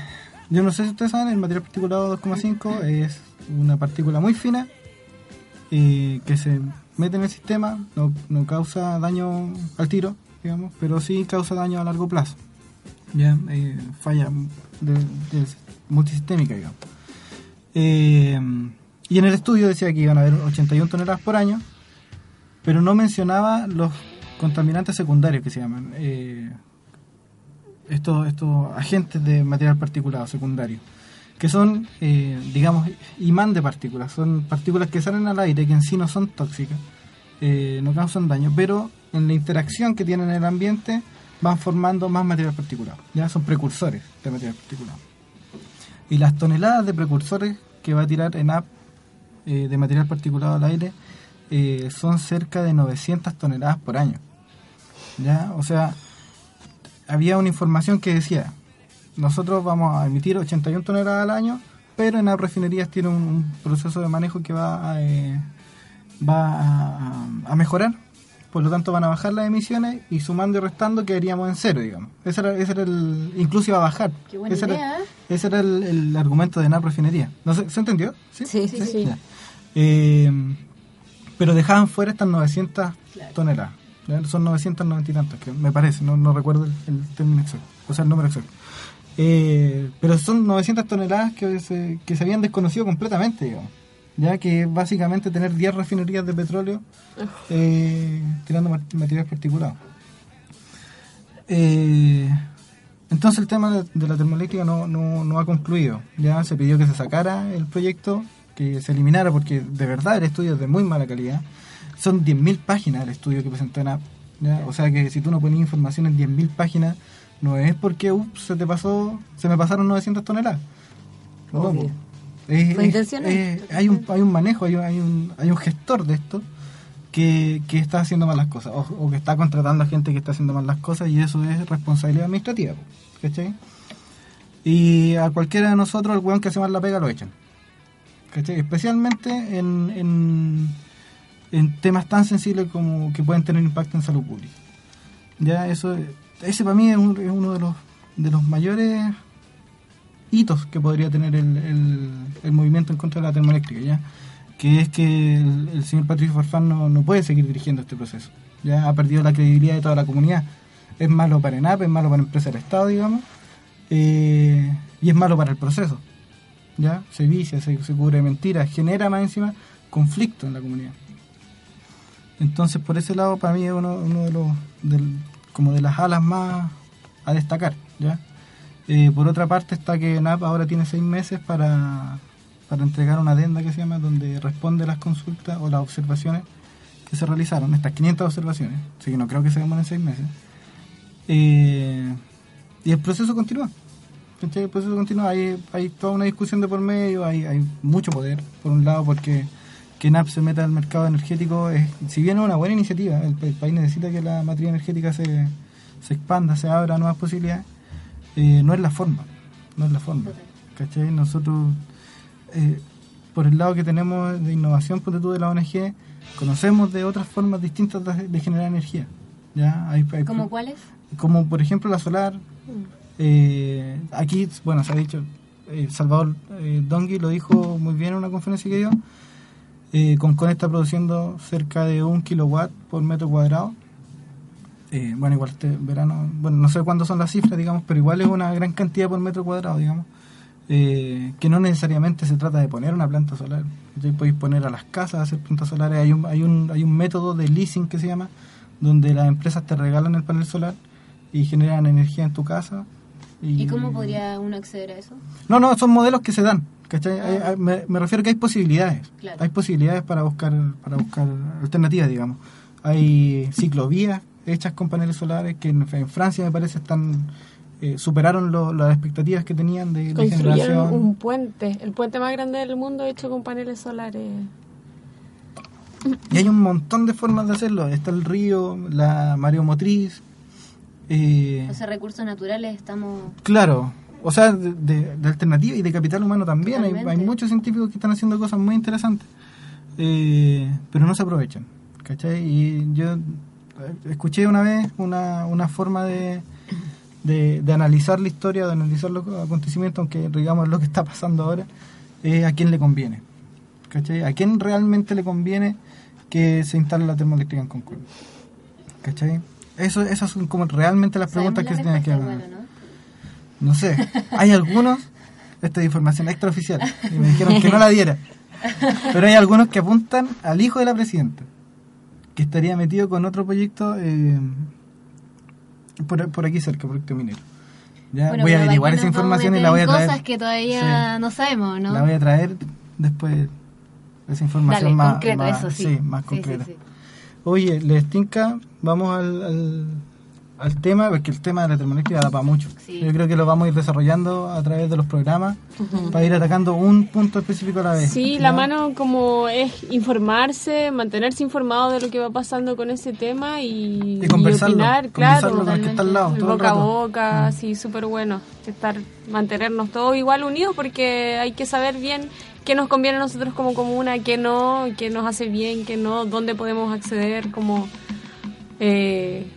yo no sé si ustedes saben, el material particulado 2,5 es una partícula muy fina que se mete en el sistema, no, no causa daño al tiro, digamos, pero sí causa daño a largo plazo. Ya, eh, falla multisistémica, digamos. Eh, y en el estudio decía que iban a haber 81 toneladas por año, pero no mencionaba los contaminantes secundarios que se llaman. eh, estos, estos agentes de material particulado secundario, que son, eh, digamos, imán de partículas. Son partículas que salen al aire, que en sí no son tóxicas, eh, no causan daño, pero en la interacción que tienen en el ambiente van formando más material particulado. Ya son precursores de material particulado. Y las toneladas de precursores que va a tirar ENAP eh, de material particulado al aire eh, son cerca de 900 toneladas por año. ¿Ya? O sea, había una información que decía, nosotros vamos a emitir 81 toneladas al año, pero en las refinerías tiene un, un proceso de manejo que va a, eh, va a, a mejorar, por lo tanto van a bajar las emisiones y sumando y restando quedaríamos en cero, digamos. Ese era, ese era el, incluso iba a bajar. Qué buena ese, idea, era, ¿eh? ese era el, el argumento de NAP refinería. No sé, ¿Se entendió? Sí, sí, sí. Eh, pero dejaban fuera estas 900 toneladas. Son 990 y tantos, que me parece, no, no recuerdo el, el término exacto, o sea, el número exacto. Eh, pero son 900 toneladas que se, que se habían desconocido completamente, digamos. ya que básicamente tener 10 refinerías de petróleo eh, tirando ma- materiales particulados. Eh, entonces el tema de, de la termoeléctrica no, no, no ha concluido. Ya se pidió que se sacara el proyecto, que se eliminara, porque de verdad el estudio es de muy mala calidad. Son 10.000 páginas el estudio que presentó ENAP. ¿ya? O sea que si tú no pones información en 10.000 páginas, no es porque ups, se te pasó, se me pasaron 900 toneladas. No. Es- es- es- hay, un, hay un manejo, hay un, hay un, hay un gestor de esto que, que está haciendo mal las cosas o, o que está contratando a gente que está haciendo mal las cosas y eso es responsabilidad administrativa. ¿Cachai? Y a cualquiera de nosotros, el weón que hace mal la pega lo echan. ¿Cachai? Especialmente en, en, en temas tan sensibles como que pueden tener impacto en salud pública. Ya, eso, ese para mí es, un- es uno de los, de los mayores hitos que podría tener el, el, movimiento en contra de la termoeléctrica, ¿ya? que es que el, señor Patricio Farfán no, puede seguir dirigiendo este proceso. Ya ha perdido la credibilidad de toda la comunidad. Es malo para ENAP, es malo para empresas del Estado, digamos, eh, y es malo para el proceso. ¿ya? Se vicia, se, se cubre de mentiras, genera más encima conflicto en la comunidad. Entonces, por ese lado, para mí es uno, uno de los como de las alas más a destacar, ¿ya? Eh, por otra parte está que NAP ahora tiene seis meses para, para entregar una adenda que se llama donde responde las consultas o las observaciones que se realizaron, estas 500 observaciones, así que no creo que se demoren seis meses. Eh, y el proceso continúa. El proceso continúa, hay, hay toda una discusión de por medio, hay, hay mucho poder, por un lado, porque que NAP se meta al mercado energético, es, si bien es una buena iniciativa, el, el país necesita que la matriz energética se, se expanda, se abra nuevas posibilidades, eh, no es la forma, no es la forma. ¿Cachai? Nosotros, eh, por el lado que tenemos de innovación, tú de la ONG, conocemos de otras formas distintas de, de generar energía. ¿ya? Hay, hay- ¿Como cuáles? como por ejemplo la solar. Eh, aquí, bueno, se ha dicho, eh, Salvador eh, Dongui lo dijo muy bien en una conferencia que dio. Eh, Concon está produciendo cerca de un kilowatt por metro cuadrado. Eh, bueno, igual este verano, bueno, no sé cuándo son las cifras, digamos, pero igual es una gran cantidad por metro cuadrado, digamos. Eh, que no necesariamente se trata de poner una planta solar. Ya podéis poner a las casas a hacer plantas solares. Hay un, hay un, hay un método de leasing que se llama, donde las empresas te regalan el panel solar y generan energía en tu casa. ¿Y cómo podría uno acceder a eso? No, no, son modelos que se dan. ¿Cachai? Hay- hay- me, me refiero que hay posibilidades. Claro. Hay posibilidades para buscar para buscar alternativas, digamos. Hay ciclovías hechas con paneles solares que en, en Francia, me parece, están eh, superaron lo- las expectativas que tenían de, de Construyeron generación. un puente, el puente más grande del mundo hecho con paneles solares. Y hay un montón de formas de hacerlo. Está el río, la mareomotriz. Eh, O sea, recursos naturales estamos... Claro, o sea, de, de- de alternativa y de capital humano también. Hay, muchos científicos que están haciendo cosas muy interesantes, eh, pero no se aprovechan. ¿Cachai? Y yo eh, escuché una vez una, una forma de, de, de analizar la historia, de analizar los acontecimientos, aunque digamos lo que está pasando ahora, es a quién le conviene. ¿Cachai? ¿A quién realmente le conviene que se instale la termoeléctrica en Concón? ¿Cachai? Eso, esas son como realmente las preguntas que se tienen que hacer. No sé, hay algunos, esta es información extraoficial, y me dijeron que no la diera, pero hay algunos que apuntan al hijo de la presidenta, que estaría metido con otro proyecto eh, por, por aquí cerca, proyecto minero. Ya Bueno, voy a averiguar esa información y la voy a traer. cosas que todavía no sabemos, ¿no? La voy a traer después, esa información Dale, más, concreto, más- eso sí. más concreta. Oye, les tinca, vamos al, al, al tema, porque el tema de la termoeléctrica da para mucho. Sí. Yo creo que lo vamos a ir desarrollando a través de los programas para ir atacando un punto específico a la vez. Sí, ¿ya? la mano como es informarse, mantenerse informado de lo que va pasando con ese tema y, Y conversarlo, opinar, conversarlo claro. con el que está al lado todo el boca a boca, sí, súper bueno. Estar, mantenernos todos igual unidos porque hay que saber bien qué nos conviene a nosotros como comuna, qué no, qué nos hace bien, qué no, dónde podemos acceder, como... Eh,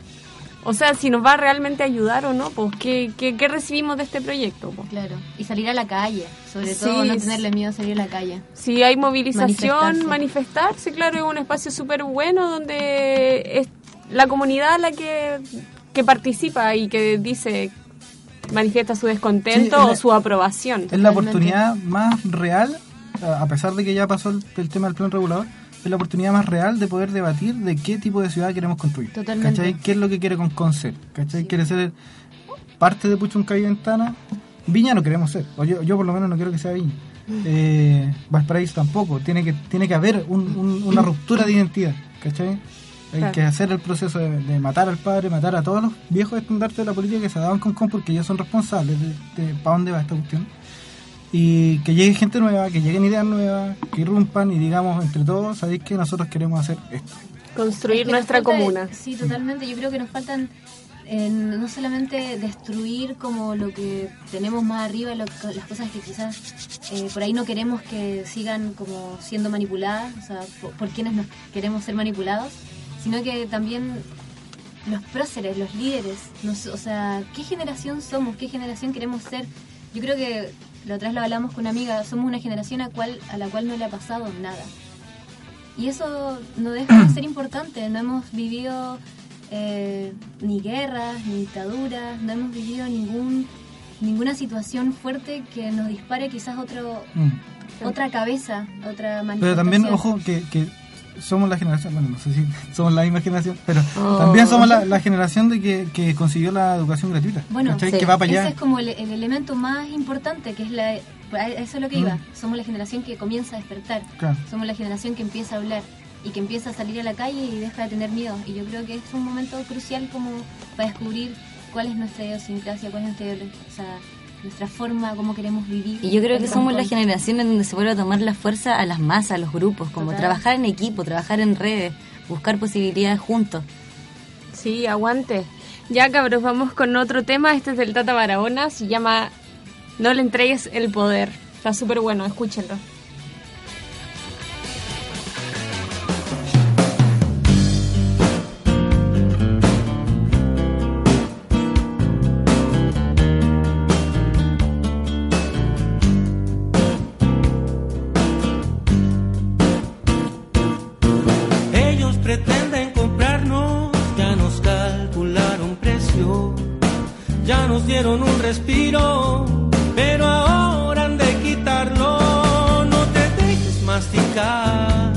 o sea, si nos va a realmente ayudar o no, pues ¿qué, qué, qué recibimos de este proyecto? pues? Claro, y salir a la calle, sobre Sí, todo no tenerle miedo a salir a la calle. Si hay movilización, Manifestarse. manifestarse, claro, es un espacio súper bueno donde es la comunidad la que, que participa y que dice, manifiesta su descontento Sí, o la- su aprobación. Es la oportunidad más real a a pesar de que ya pasó el, el tema del plan regulador, es la oportunidad más real de poder debatir de qué tipo de ciudad queremos construir. Totalmente. ¿Cachai? ¿Qué es lo que quiere con Concer? ¿Cachai? ¿Quiere ser parte de Puchuncaví y Ventana? Viña no queremos ser, o yo, yo por lo menos no quiero que sea Viña. Eh, Valparaíso tampoco, tiene que, tiene que haber un- un- una ruptura de identidad, ¿cachai? Hay Claro. que hacer el proceso de, de matar al padre, matar a todos los viejos estandartes de la política que se daban con con porque ellos son responsables de, para dónde va esta cuestión. Y que llegue gente nueva, que lleguen ideas nuevas, que irrumpan y digamos entre todos, sabéis que nosotros queremos hacer esto. Construir Es que nos nuestra falta- comuna. Sí, totalmente. Yo creo que nos faltan eh, no solamente destruir como lo que tenemos más arriba, lo que- las cosas que quizás eh, por ahí no queremos que sigan como siendo manipuladas, o sea, por, por quienes nos queremos ser manipulados, sino que también los próceres, los líderes, nos- o sea, ¿qué generación somos? ¿Qué generación queremos ser? Yo creo que la otra vez lo hablamos con una amiga, somos una generación a, cual, a la cual no le ha pasado nada. Y eso no deja de ser importante. No hemos vivido eh, ni guerras, ni dictaduras, no hemos vivido ningún ninguna situación fuerte que nos dispare quizás otro Mm. otra cabeza, otra manifestación. Pero también, ojo, que, que somos la generación, bueno, no sé si somos la misma generación, pero Oh. también somos la, la generación de que, que consiguió la educación gratuita. Bueno, sí. que va para ese es como el, el elemento más importante, que es la... Eso es lo que Mm. iba. Somos la generación que comienza a despertar. Claro. Somos la generación que empieza a hablar y que empieza a salir a la calle y deja de tener miedo. Y yo creo que es un momento crucial como para descubrir cuál es nuestra idiosincrasia, cuál es nuestra, o sea, nuestra forma, cómo queremos vivir. Y yo creo que somos la generación en donde se vuelve a tomar la fuerza a las masas, a los grupos, como Total. trabajar en equipo, trabajar en redes, buscar posibilidades juntos. Sí, aguante. Ya cabros, vamos con otro tema. Este es del Tata Barahona. Se llama No le entregues el poder. Está súper bueno, escúchenlo. Ya nos dieron un respiro, pero ahora han de quitarlo. No te dejes masticar,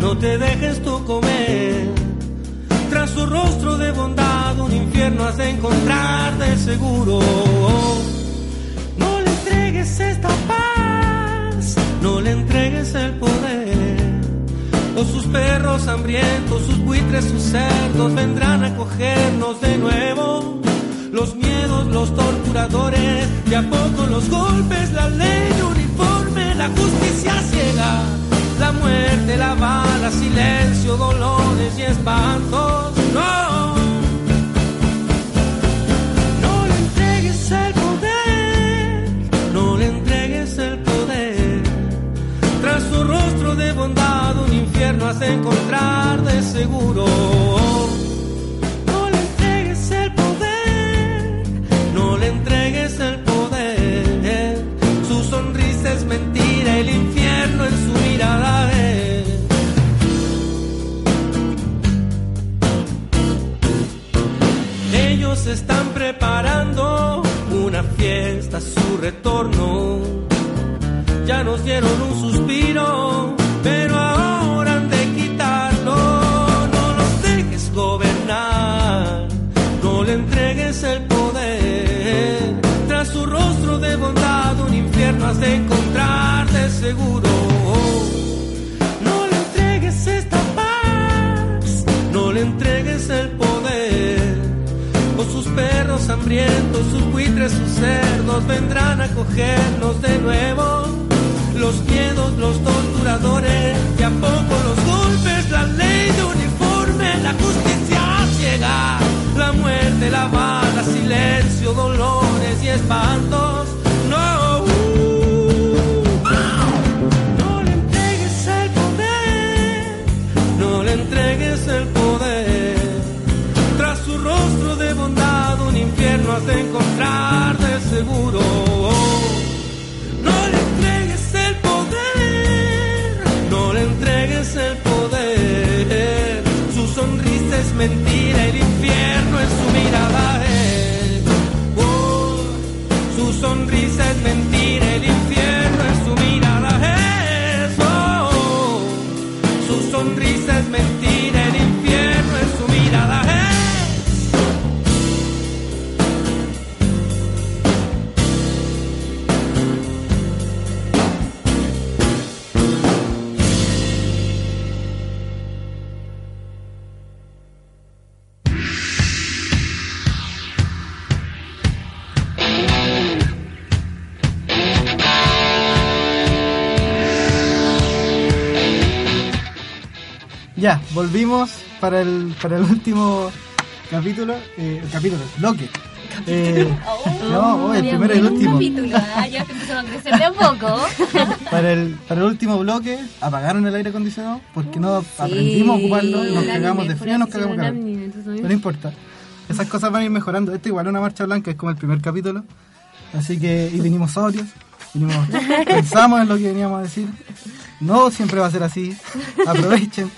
no te dejes tú comer. Tras su rostro de bondad, un infierno has de encontrar de seguro. No le entregues esta paz, no le entregues el poder. O sus perros hambrientos, sus buitres, sus cerdos vendrán a cogernos de nuevo. Los los torturadores, y a poco los golpes, la ley uniforme, la justicia ciega. La muerte, la bala, silencio, dolores y espantos. No, no le entregues el poder, no le entregues el poder. Tras su rostro de bondad un infierno has de encontrar de seguro. En su mirada. Ellos están preparando una fiesta su retorno ya nos dieron un suspiro, pero ahora han de quitarlo. No los dejes gobernar, no le entregues el poder. Tras su rostro de bondad, un infierno has de encontrar de seguro. Hambrientos, sus buitres, sus cerdos vendrán a cogernos de nuevo. Los miedos, los torturadores, y a poco los golpes, la ley de uniforme, la justicia ciega, la muerte, la bala, silencio, dolores y espantos. Ya, volvimos para el, para el último capítulo, eh, capítulo, bloque. Eh, no, oh, el primero y el último. capítulo. Ah, ya a crecer de a poco. Para el, para el último bloque apagaron el aire acondicionado porque no aprendimos a ocuparlo, nos cagamos de frío, nos cagamos de. Pero no importa. Esas cosas van a ir mejorando. Esto igual es una marcha blanca, es como el primer capítulo. Así que, y venimos sobrios, venimos, pensamos en lo que veníamos a decir. No siempre va a ser así. Aprovechen.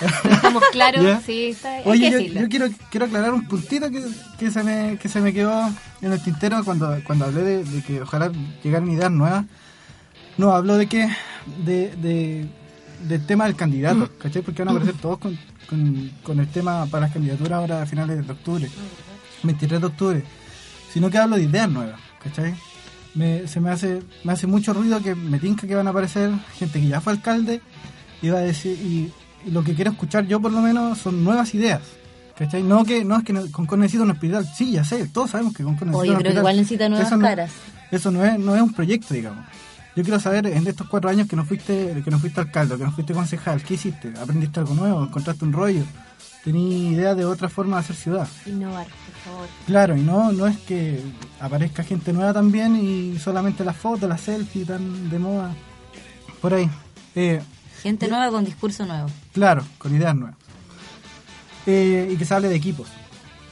Estamos claros, ¿Ya? sí, está, Oye, yo, yo quiero, quiero aclarar un puntito que, que, se me, que se me quedó en el tintero cuando, cuando hablé de, de que ojalá llegaran ideas nuevas. No, hablo de que de, de, del tema del candidato, ¿cachai? Porque van a aparecer todos con, con, con el tema para las candidaturas ahora a finales de octubre, 23 de octubre. Sino que hablo de ideas nuevas, ¿cachai? Me, se me hace, me hace mucho ruido que me tinca que van a aparecer gente que ya fue alcalde y va a decir, y, y lo que quiero escuchar yo por lo menos son nuevas ideas. ¿Cachai? No que no es que Concon necesita un hospital. Sí, ya sé, todos sabemos que Concon necesita Oye, un pero hospital. igual necesita nuevas Eso no- caras. Eso no es, no es un proyecto, digamos. Yo quiero saber, en estos cuatro años que no fuiste que no fuiste alcalde, que no fuiste concejal, ¿qué hiciste? ¿Aprendiste algo nuevo? ¿Encontraste un rollo? ¿Tenías idea de otra forma de hacer ciudad? Innovar, por favor. Claro, y no, no es que aparezca gente nueva también y solamente las fotos, las selfies tan de moda. Por ahí. Eh, Gente nueva con discurso nuevo. Claro, con ideas nuevas. Eh, y que se hable de equipos,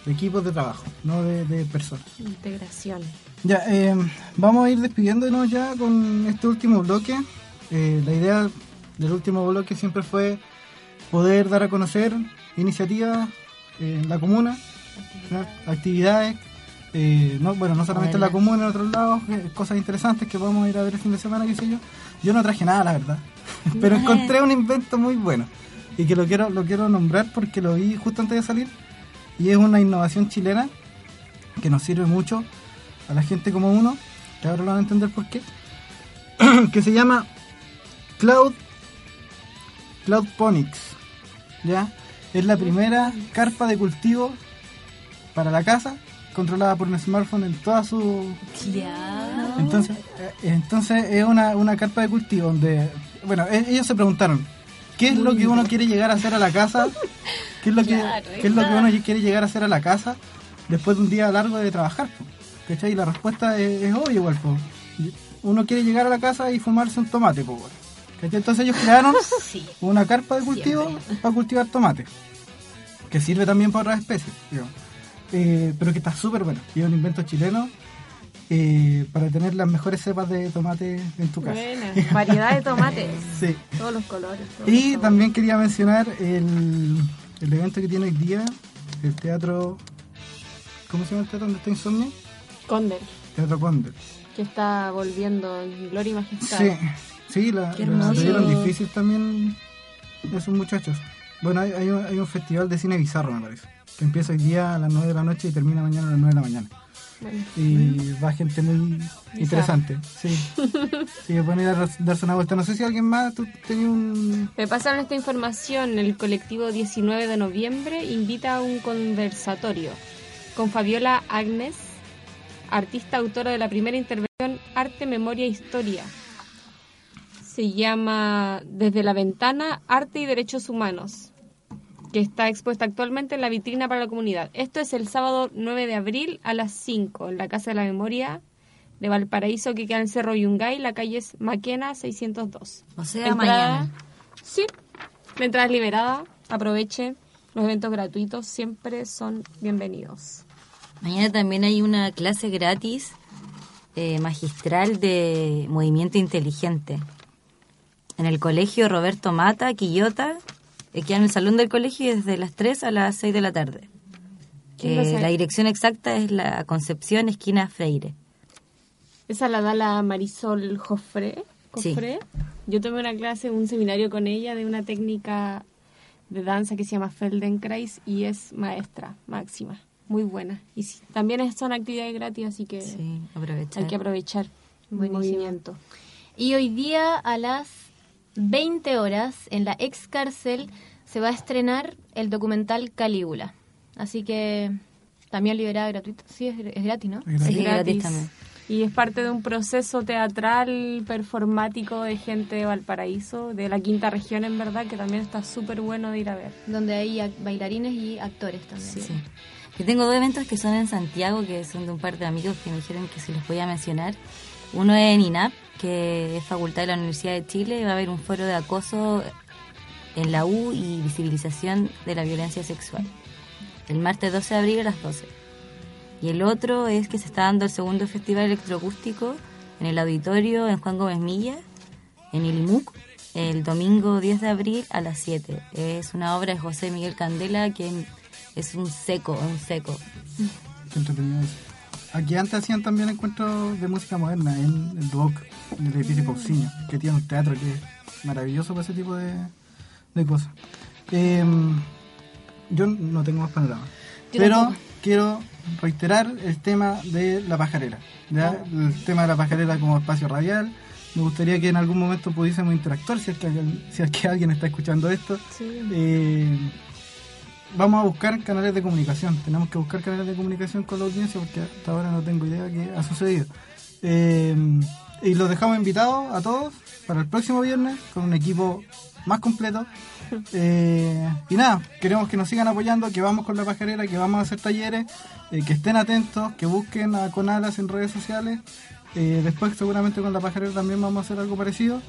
de equipos de trabajo, no de, de personas. Integración. Ya, eh, vamos a ir despidiéndonos ya con este último bloque. Eh, la idea del último bloque siempre fue poder dar a conocer iniciativas eh, en la comuna, actividades, eh, no, bueno, no solamente en la comuna, en otros lados, eh, cosas interesantes que vamos a ir a ver el fin de semana, qué sé yo. Yo no traje nada, la verdad, pero encontré un invento muy bueno y que lo quiero, lo quiero nombrar porque lo vi justo antes de salir y es una innovación chilena que nos sirve mucho a la gente como uno, que ahora lo van a entender por qué, que se llama Cloud Cloud Ponics, ¿ya? Es la primera carpa de cultivo para la casa controlada por un smartphone en toda su entonces, entonces es una, una carpa de cultivo donde, bueno, e- ellos se preguntaron, ¿qué es lo que uno quiere llegar a hacer a la casa? ¿Qué es lo que, qué es lo que uno quiere llegar a hacer a la casa después de un día largo de trabajar? po? ¿Cachai? Y la respuesta es, es obvia igual, po. Uno quiere llegar a la casa y fumarse un tomate, po. ¿Cachai? Entonces ellos crearon una carpa de cultivo para cultivar tomate, que sirve también para otras especies, digamos. Eh, pero que está súper bueno. Y es un invento chileno eh, para tener las mejores cepas de tomate en tu casa. Buena. Variedad de tomates. Sí. Todos los colores. todos Y los también quería mencionar el, el evento que tiene hoy día, el teatro... ¿Cómo se llama el teatro donde está Insomnia? Condel, Teatro Condel. que está volviendo en gloria y majestad. Sí, sí, la, la tuvieron difícil también esos muchachos. Bueno, hay, hay, un, hay un festival de cine bizarro, me parece, que empieza hoy día a las 9 de la noche y termina mañana a las 9 de la mañana. Bueno, Y va gente muy interesante. Sí, sí, pueden ir a dar- darse una vuelta. No sé si alguien más, tú tenías un... Me pasaron esta información. El colectivo 19 de noviembre invita a un conversatorio con Fabiola Agnes, artista autora de la primera intervención Arte, Memoria e Historia. Se llama Desde la Ventana, Arte y Derechos Humanos, que está expuesta actualmente en la vitrina para la comunidad. Esto es el sábado 9 de abril a las 5 en la Casa de la Memoria de Valparaíso, que queda en Cerro Yungay, la calle es Maquena 602. O sea, Entrada- mañana. Sí, la entrada es liberada. Aproveche. Los eventos gratuitos siempre son bienvenidos. Mañana también hay una clase gratis eh, magistral de movimiento inteligente. En el colegio Roberto Mata, Quillota, eh, queda en el salón del colegio desde las 3 a las 6 de la tarde. ¿Quién lo Eh, la dirección exacta es la Concepción, esquina Freire. Esa la da la Marisol Joffre. Sí. Yo tomé una clase, un seminario con ella de una técnica de danza que se llama Feldenkrais y es maestra máxima, muy buena. Y sí, también es- son actividades gratis, así que Sí, aprovechar. hay que aprovechar el Buenísimo. movimiento. Y hoy día a las 20 horas en la ex cárcel se va a estrenar el documental Calígula. Así que también liberada gratuito. Sí, es, es gratis, ¿no? Es gratis. Sí, Es gratis también. Y es parte de un proceso teatral, performático de gente de Valparaíso, de la quinta región en verdad, que también está súper bueno de ir a ver. Donde hay bailarines y actores también. Sí. Yo tengo dos eventos que son en Santiago, que son de un par de amigos que me dijeron que se los podía mencionar. Uno es en INAP, que es facultad de la Universidad de Chile, va a haber un foro de acoso en la U y visibilización de la violencia sexual. El martes 12 de abril a las 12. Y el otro es que se está dando el segundo festival electroacústico en el auditorio en Juan Gómez Milla, en Ilmuc, el domingo 10 de abril a las 7. Es una obra de José Miguel Candela que es un seco, un seco. Aquí antes hacían también encuentros de música moderna en el Duoc, en el edificio Pausinho, que tiene un teatro que es maravilloso para ese tipo de, de cosas. Eh, yo no tengo más panorama. Yo pero tampoco. quiero reiterar el tema de la pajarera. ¿ya? El tema de la pajarera como espacio radial. Me gustaría que en algún momento pudiésemos interactuar si es que alguien, si es que alguien está escuchando esto. Eh, vamos a buscar canales de comunicación. Tenemos que buscar canales de comunicación con la audiencia porque hasta ahora no tengo idea qué ha sucedido. Eh, y los dejamos invitados a todos para el próximo viernes con un equipo más completo. Eh, y nada, queremos que nos sigan apoyando, que vamos con la pajarera, que vamos a hacer talleres, eh, que estén atentos, que busquen a Conalas en redes sociales. Después seguramente con la pajarera también vamos a hacer algo parecido,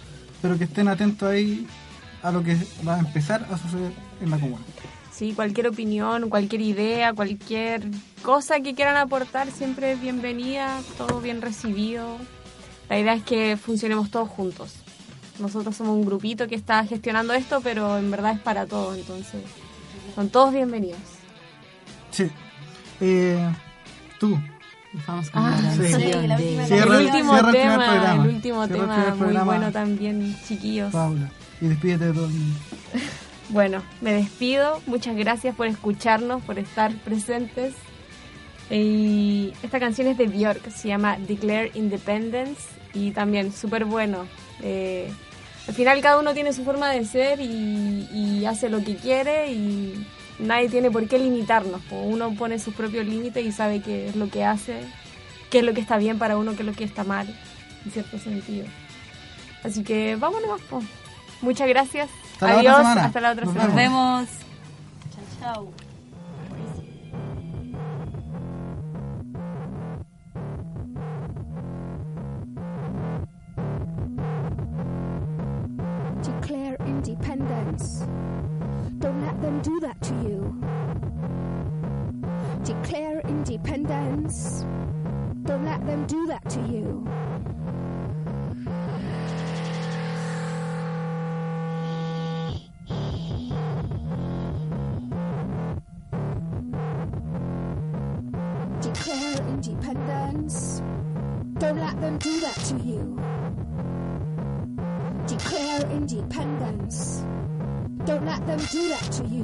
pero que estén atentos ahí a lo que va a empezar a suceder en la comuna. Sí, cualquier opinión, cualquier idea, cualquier cosa que quieran aportar, siempre es bienvenida, todo bien recibido. La idea es que funcionemos todos juntos. Nosotros somos un grupito que está gestionando esto, pero en verdad es para todos, entonces son todos bienvenidos. Sí. Eh, tú. Vamos con Ah, la sí. Sí, la de- última Cierra- el último cierra el primer tema, programa. el último Cierra el tema muy programa. bueno también, chiquillos. Paula. Y despídete de todo el mundo. Bueno, me despido. Muchas gracias por escucharnos, por estar presentes. Y esta canción es de Björk, se llama Declare Independence y también súper bueno. Eh, al final cada uno tiene su forma de ser y, hace lo que quiere y nadie tiene por qué limitarnos. Uno pone sus propios límites y sabe qué es lo que hace, qué es lo que está bien para uno, qué es lo que está mal, en cierto sentido. Así que vámonos. po. Muchas gracias. Hasta la otra Adiós. semana. Hasta la otra Nos semana. Nos vemos. declare independence. Don't let them do that to you. Declare independence. Don't let them do that to you.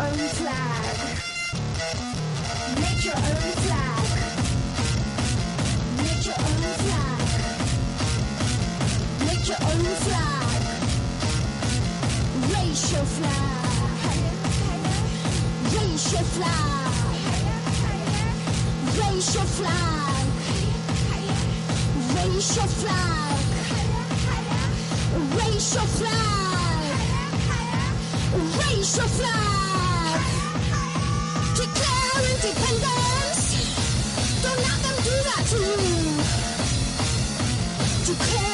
Own flag. Declare independence.